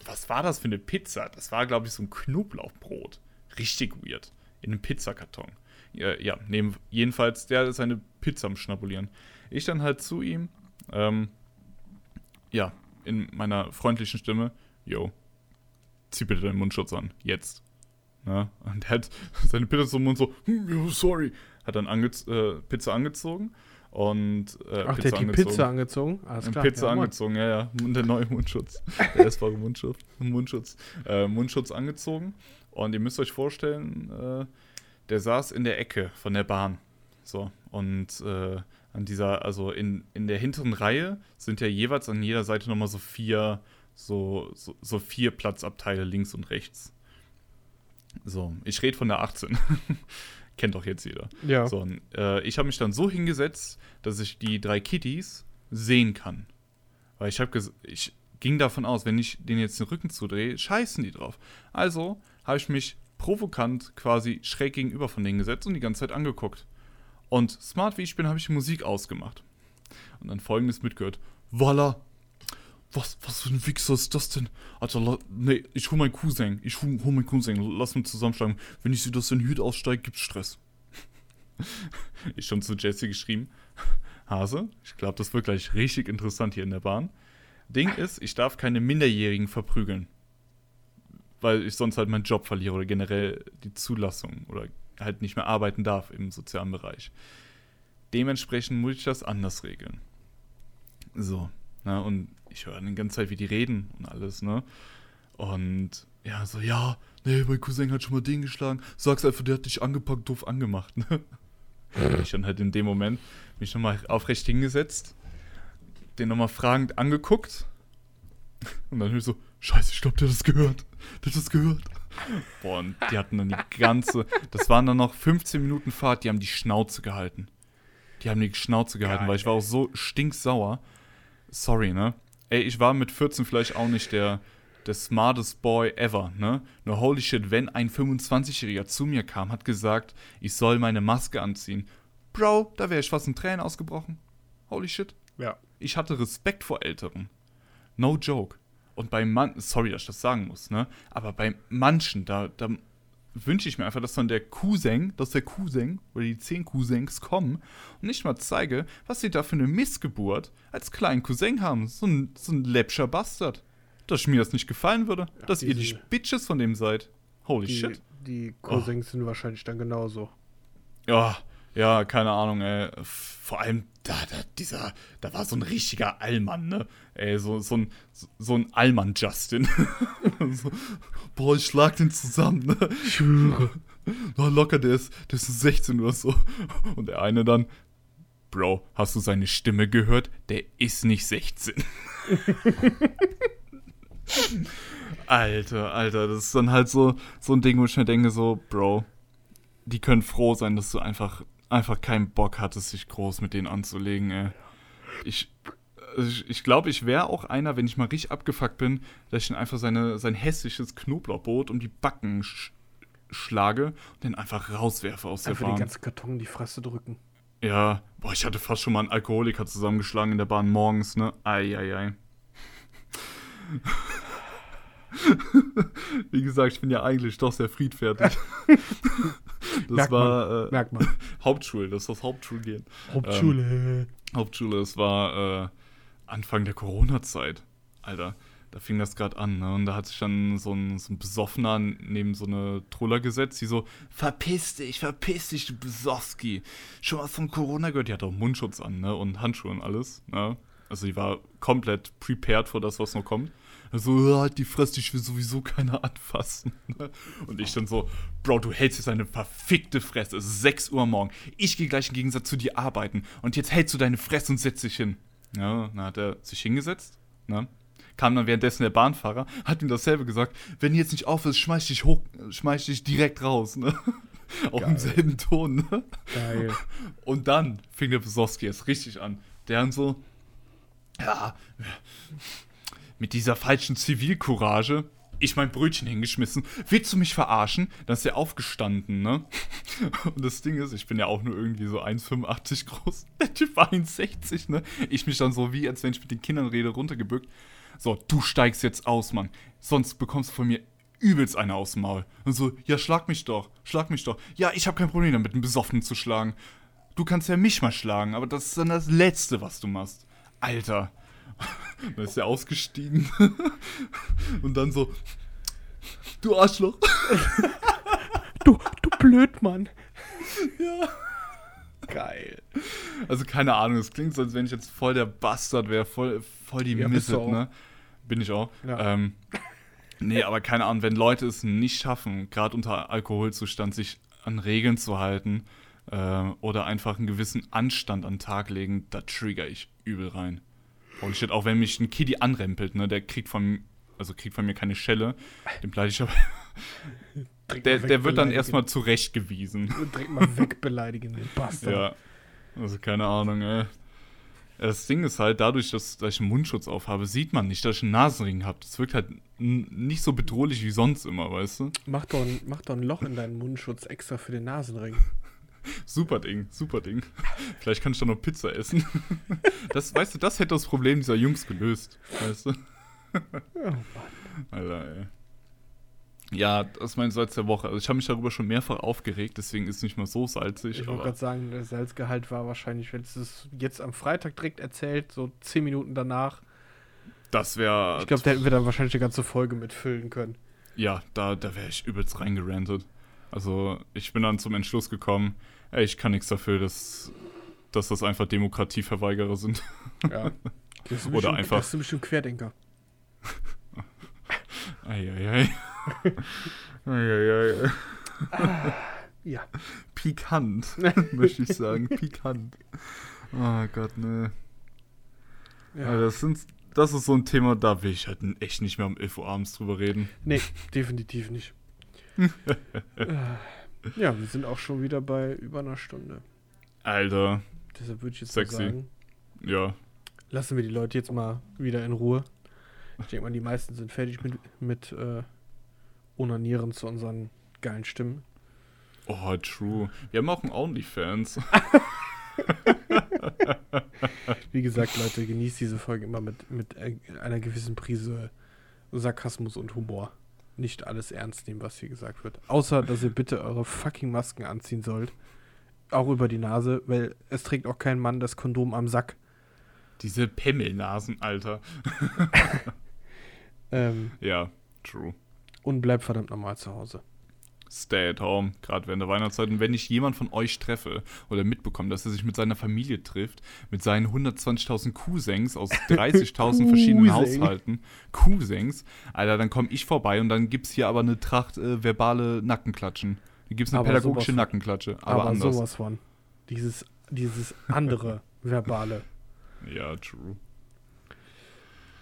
Was war das für eine Pizza? Das war, glaube ich, so ein Knoblauchbrot. Richtig weird. In einem Pizzakarton. Ja, neben, jedenfalls, der ist seine Pizza am Schnabulieren. Ich dann halt zu ihm, ähm, ja, in meiner freundlichen Stimme, yo, zieh bitte deinen Mundschutz an, jetzt. Ja, und er hat (laughs) seine Pizza zum Mund so, hm, sorry, hat dann ange äh, Pizza angezogen und äh, Ach, Pizza der hat die angezogen. Pizza angezogen? Alles klar. Pizza ja, angezogen, ja, ja. Und der neue Mundschutz. der essbare Mundschutz. Mundschutz. Äh, Mundschutz angezogen. Und ihr müsst euch vorstellen, äh, der saß in der Ecke von der Bahn. So. Und äh, an dieser, also in, in der hinteren Reihe sind ja jeweils an jeder Seite nochmal so vier, so, so, so vier Platzabteile links und rechts. So, ich rede von der 18. (laughs) Kennt doch jetzt jeder. Ja. So, äh, ich habe mich dann so hingesetzt, dass ich die drei Kitties sehen kann. Weil ich habe ich ging davon aus, wenn ich denen jetzt den Rücken zudrehe, scheißen die drauf. Also habe ich mich provokant quasi schräg gegenüber von denen gesetzt und die ganze Zeit angeguckt. Und smart wie ich bin, habe ich die Musik ausgemacht. Und dann folgendes mitgehört. Voila! Was, was für ein Wichser ist das denn? Alter, nee, ich hol meinen Cousin. Ich hol, hol meinen Cousin. Lass uns zusammenschlagen. Wenn ich sie das in Hüt aussteige, gibt's Stress. (laughs) ich schon zu Jesse geschrieben. (laughs) Hase, ich glaube, das wird gleich richtig interessant hier in der Bahn. Ding ist, ich darf keine Minderjährigen verprügeln. Weil ich sonst halt meinen Job verliere oder generell die Zulassung oder halt nicht mehr arbeiten darf im sozialen Bereich. Dementsprechend muss ich das anders regeln. So, ne, und ich höre die ganze Zeit, wie die reden und alles, ne? Und ja, so, ja, nee, mein Cousin hat schon mal den geschlagen. Sag's einfach, der hat dich angepackt, doof angemacht, ne? (laughs) ich dann halt in dem Moment mich nochmal aufrecht hingesetzt, den nochmal fragend angeguckt. (laughs) Und dann höre ich so, scheiße, ich glaube, der hat das gehört. Der hat das gehört. Boah, und die hatten dann die ganze, das waren dann noch 15 Minuten Fahrt, die haben die Schnauze gehalten. Die haben die Schnauze gehalten, Geil, weil ich war auch so stinksauer. Sorry, ne? Ey, ich war mit 14 vielleicht auch nicht der, der smartest Boy ever, ne? Nur holy shit, wenn ein 25-Jähriger zu mir kam, hat gesagt, ich soll meine Maske anziehen. Bro, da wäre ich fast in Tränen ausgebrochen. Holy shit. Ja. Ich hatte Respekt vor Älteren. No joke. Und bei man, sorry, dass ich das sagen muss, ne? Aber bei manchen, da, da wünsche ich mir einfach, dass dann der Cousin, dass der Cousin oder die zehn Cousins kommen und nicht mal zeige, was sie da für eine Missgeburt als kleinen Cousin haben. So ein, so ein läppscher Bastard. Dass mir das nicht gefallen würde, ja, dass ihr die Bitches von dem seid. Holy die, shit. Die Cousins oh. sind wahrscheinlich dann genauso. Ja, ja, keine Ahnung, ey. Vor allem, da, da, dieser, da war so ein richtiger Allmann, ne? Ey, so, so ein, so ein Allmann-Justin. (laughs) so, boah, ich schlag den zusammen, ne? Ich schwöre. Oh, locker, der ist, der ist 16 oder so. Und der eine dann, Bro, hast du seine Stimme gehört? Der ist nicht 16. (laughs) Alter, Alter, das ist dann halt so, so ein Ding, wo ich mir denke, so, Bro, die können froh sein, dass du einfach, einfach keinen Bock hattest, sich groß mit denen anzulegen, ey. Ich, ich, ich glaube, ich wäre auch einer, wenn ich mal richtig abgefuckt bin, dass ich dann einfach seine, sein hässliches Knoblauchbrot um die Backen sch schlage und den einfach rauswerfe aus Einfach der den Bahn. ganzen Karton in die Fresse drücken. Ja, boah, ich hatte fast schon mal einen Alkoholiker zusammengeschlagen in der Bahn morgens, ne? Eieiei. (laughs) Wie gesagt, ich bin ja eigentlich doch sehr friedfertig. (laughs) Das Merkt war äh, Merkt man. (laughs) Hauptschule, das ist das Hauptschulgehen. Hauptschule. Hauptschule, es war äh, Anfang der Corona-Zeit. Alter, da fing das gerade an, ne? Und da hat sich dann so ein, so ein Besoffener neben so eine Troller gesetzt, die so, verpiss dich, verpiss dich, du Besowski. Schon was von Corona gehört? Die hat auch Mundschutz an, ne? Und Handschuhe und alles, ne? Also die war komplett prepared für das, was noch kommt. Also, halt die Fresse, ich will sowieso keiner anfassen. (laughs) Und ich dann so, Bro, du hältst jetzt eine verfickte Fresse. Es ist 6 Uhr morgen. Ich gehe gleich im Gegensatz zu dir arbeiten. Und jetzt hältst du deine Fresse und setzt dich hin. Ja, dann hat er sich hingesetzt. Ne? Kam dann währenddessen der Bahnfahrer, hat ihm dasselbe gesagt. Wenn du jetzt nicht aufhörst, schmeiß ich dich hoch, schmeiß ich dich direkt raus. Ne? (laughs) Auch im Geil. selben Ton. Ne? Geil. (laughs) Und dann fing der Besowski erst richtig an. Der dann so, ja, mit dieser falschen Zivilcourage, ich mein Brötchen hingeschmissen, willst du mich verarschen? Dann ist er aufgestanden, ne? (laughs) Und das Ding ist, ich bin ja auch nur irgendwie so 1,85 groß. (laughs) Der Typ war 1,60, ne? Ich mich dann so wie, als wenn ich mit den Kindern rede, runtergebückt. So, du steigst jetzt aus, Mann. Sonst bekommst du von mir übelst eine aus dem Maul. Und so, ja, schlag mich doch, schlag mich doch. Ja, ich habe kein Problem damit, einen Besoffenen zu schlagen. Du kannst ja mich mal schlagen, aber das ist dann das Letzte, was du machst. Alter. (laughs) Dann ist er ausgestiegen. (laughs) Und dann so, du Arschloch. (laughs) Du, du Blödmann. Ja. Geil. Also keine Ahnung, es klingt so, als wenn ich jetzt voll der Bastard wäre, voll, voll die Ja, auch. ne? Bin ich auch. Ja. Ähm, nee, aber keine Ahnung, wenn Leute es nicht schaffen, gerade unter Alkoholzustand, sich an Regeln zu halten äh, oder einfach einen gewissen Anstand an den Tag legen, da trigger ich übel rein. Und shit, auch wenn mich ein Kiddie anrempelt, ne, der kriegt von, also kriegt von mir keine Schelle, den bleibe ich aber. (laughs) Der, der wird dann erstmal zurechtgewiesen. (laughs) Direkt mal wegbeleidigen, den Bastard. Ja, also keine Ahnung, ey. Das Ding ist halt, dadurch, dass, dass ich einen Mundschutz aufhabe, sieht man nicht, dass ich einen Nasenring habe. Das wirkt halt nicht so bedrohlich wie sonst immer, weißt du? Mach, doch ein, mach doch ein Loch in deinen Mundschutz extra für den Nasenring. Super Ding, super Ding. Vielleicht kann ich dann noch Pizza essen. Das, weißt du, das hätte das Problem dieser Jungs gelöst, weißt du? Oh Mann. Alter, ey. Ja, das ist mein Salz der Woche. Also ich habe mich darüber schon mehrfach aufgeregt, deswegen ist es nicht mehr so salzig. Ich wollte gerade sagen, der Salzgehalt war wahrscheinlich, wenn es es jetzt am Freitag direkt erzählt, so zehn Minuten danach. das wäre. Ich glaube, da hätten wir dann wahrscheinlich eine ganze Folge mitfüllen können. Ja, da, da wäre ich übelst reingerantet. Also, ich bin dann zum Entschluss gekommen, ey, ich kann nichts dafür, dass, dass das einfach Demokratieverweigerer sind. Ja. (laughs) Das Oder einfach- Das sind bestimmt Querdenker. (laughs) Eieiei. Eieiei. (laughs) Ja. Pikant, möchte ich sagen. Pikant. Oh Gott, ne. Ja. ja. das, sind, das ist so ein Thema, da will ich halt echt nicht mehr um 11 Uhr abends drüber reden. Nee, definitiv nicht. (laughs) Ja, wir sind auch schon wieder bei über einer Stunde. Alter, Deshalb würde ich jetzt Sexy. sagen, ja. lassen wir die Leute jetzt mal wieder in Ruhe. Ich denke mal, die meisten sind fertig mit, mit äh, Onanieren zu unseren geilen Stimmen. Oh, true. Wir haben auch einen OnlyFans. (laughs) Wie gesagt, Leute, genießt diese Folge immer mit, mit äh, einer gewissen Prise Sarkasmus und Humor. Nicht alles ernst nehmen, was hier gesagt wird. Außer, dass ihr bitte eure fucking Masken anziehen sollt. Auch über die Nase, weil es trägt auch kein Mann das Kondom am Sack. Diese Pimmelnasen, Alter. (laughs) Ähm, Ja, true. und bleibt verdammt normal zu Hause. Stay at home, gerade während der Weihnachtszeit. Und wenn ich jemand von euch treffe oder mitbekomme, dass er sich mit seiner Familie trifft, mit seinen 120.000 Cousins aus (laughs) 30.000 verschiedenen. Haushalten, Cousins, Alter, dann komme ich vorbei und dann gibt's hier aber eine Tracht äh, verbale Nackenklatschen. Hier gibt's eine Aber pädagogische. Nackenklatsche, aber, Aber, anders. sowas von. Dieses, dieses andere (laughs) Verbale. Ja, true.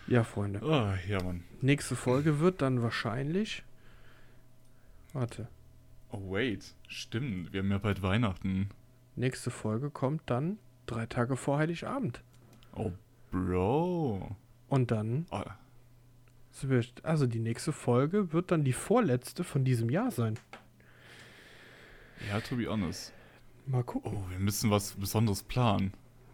Ja, Freunde. Oh, ja, Mann. Nächste Folge wird dann wahrscheinlich. Warte. Oh, wait. Stimmt, wir haben ja bald Weihnachten. Nächste Folge kommt dann drei Tage vor Heiligabend. Oh, Bro. Und dann, Oh, also die nächste Folge wird dann die vorletzte von diesem Jahr sein. ja, to be honest. Mal gucken. Oh, wir müssen was Besonderes planen.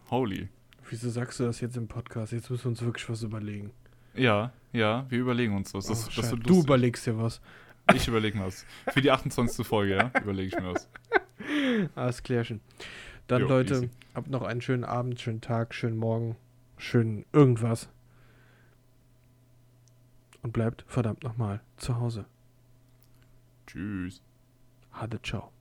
Holy. Wieso sagst du das jetzt im Podcast? Jetzt müssen wir uns wirklich was überlegen. Ja, ja, wir überlegen uns was. Das, Oh, das du überlegst dir was. Ich überlege mir was. Für die 28. Folge, ja, überlege ich mir was. Alles klärchen. Dann, Jo, Leute, easy. habt noch einen schönen Abend, schönen Tag, schönen Morgen, schönen irgendwas. Und bleibt verdammt nochmal zu Hause. Tschüss. Hade ciao.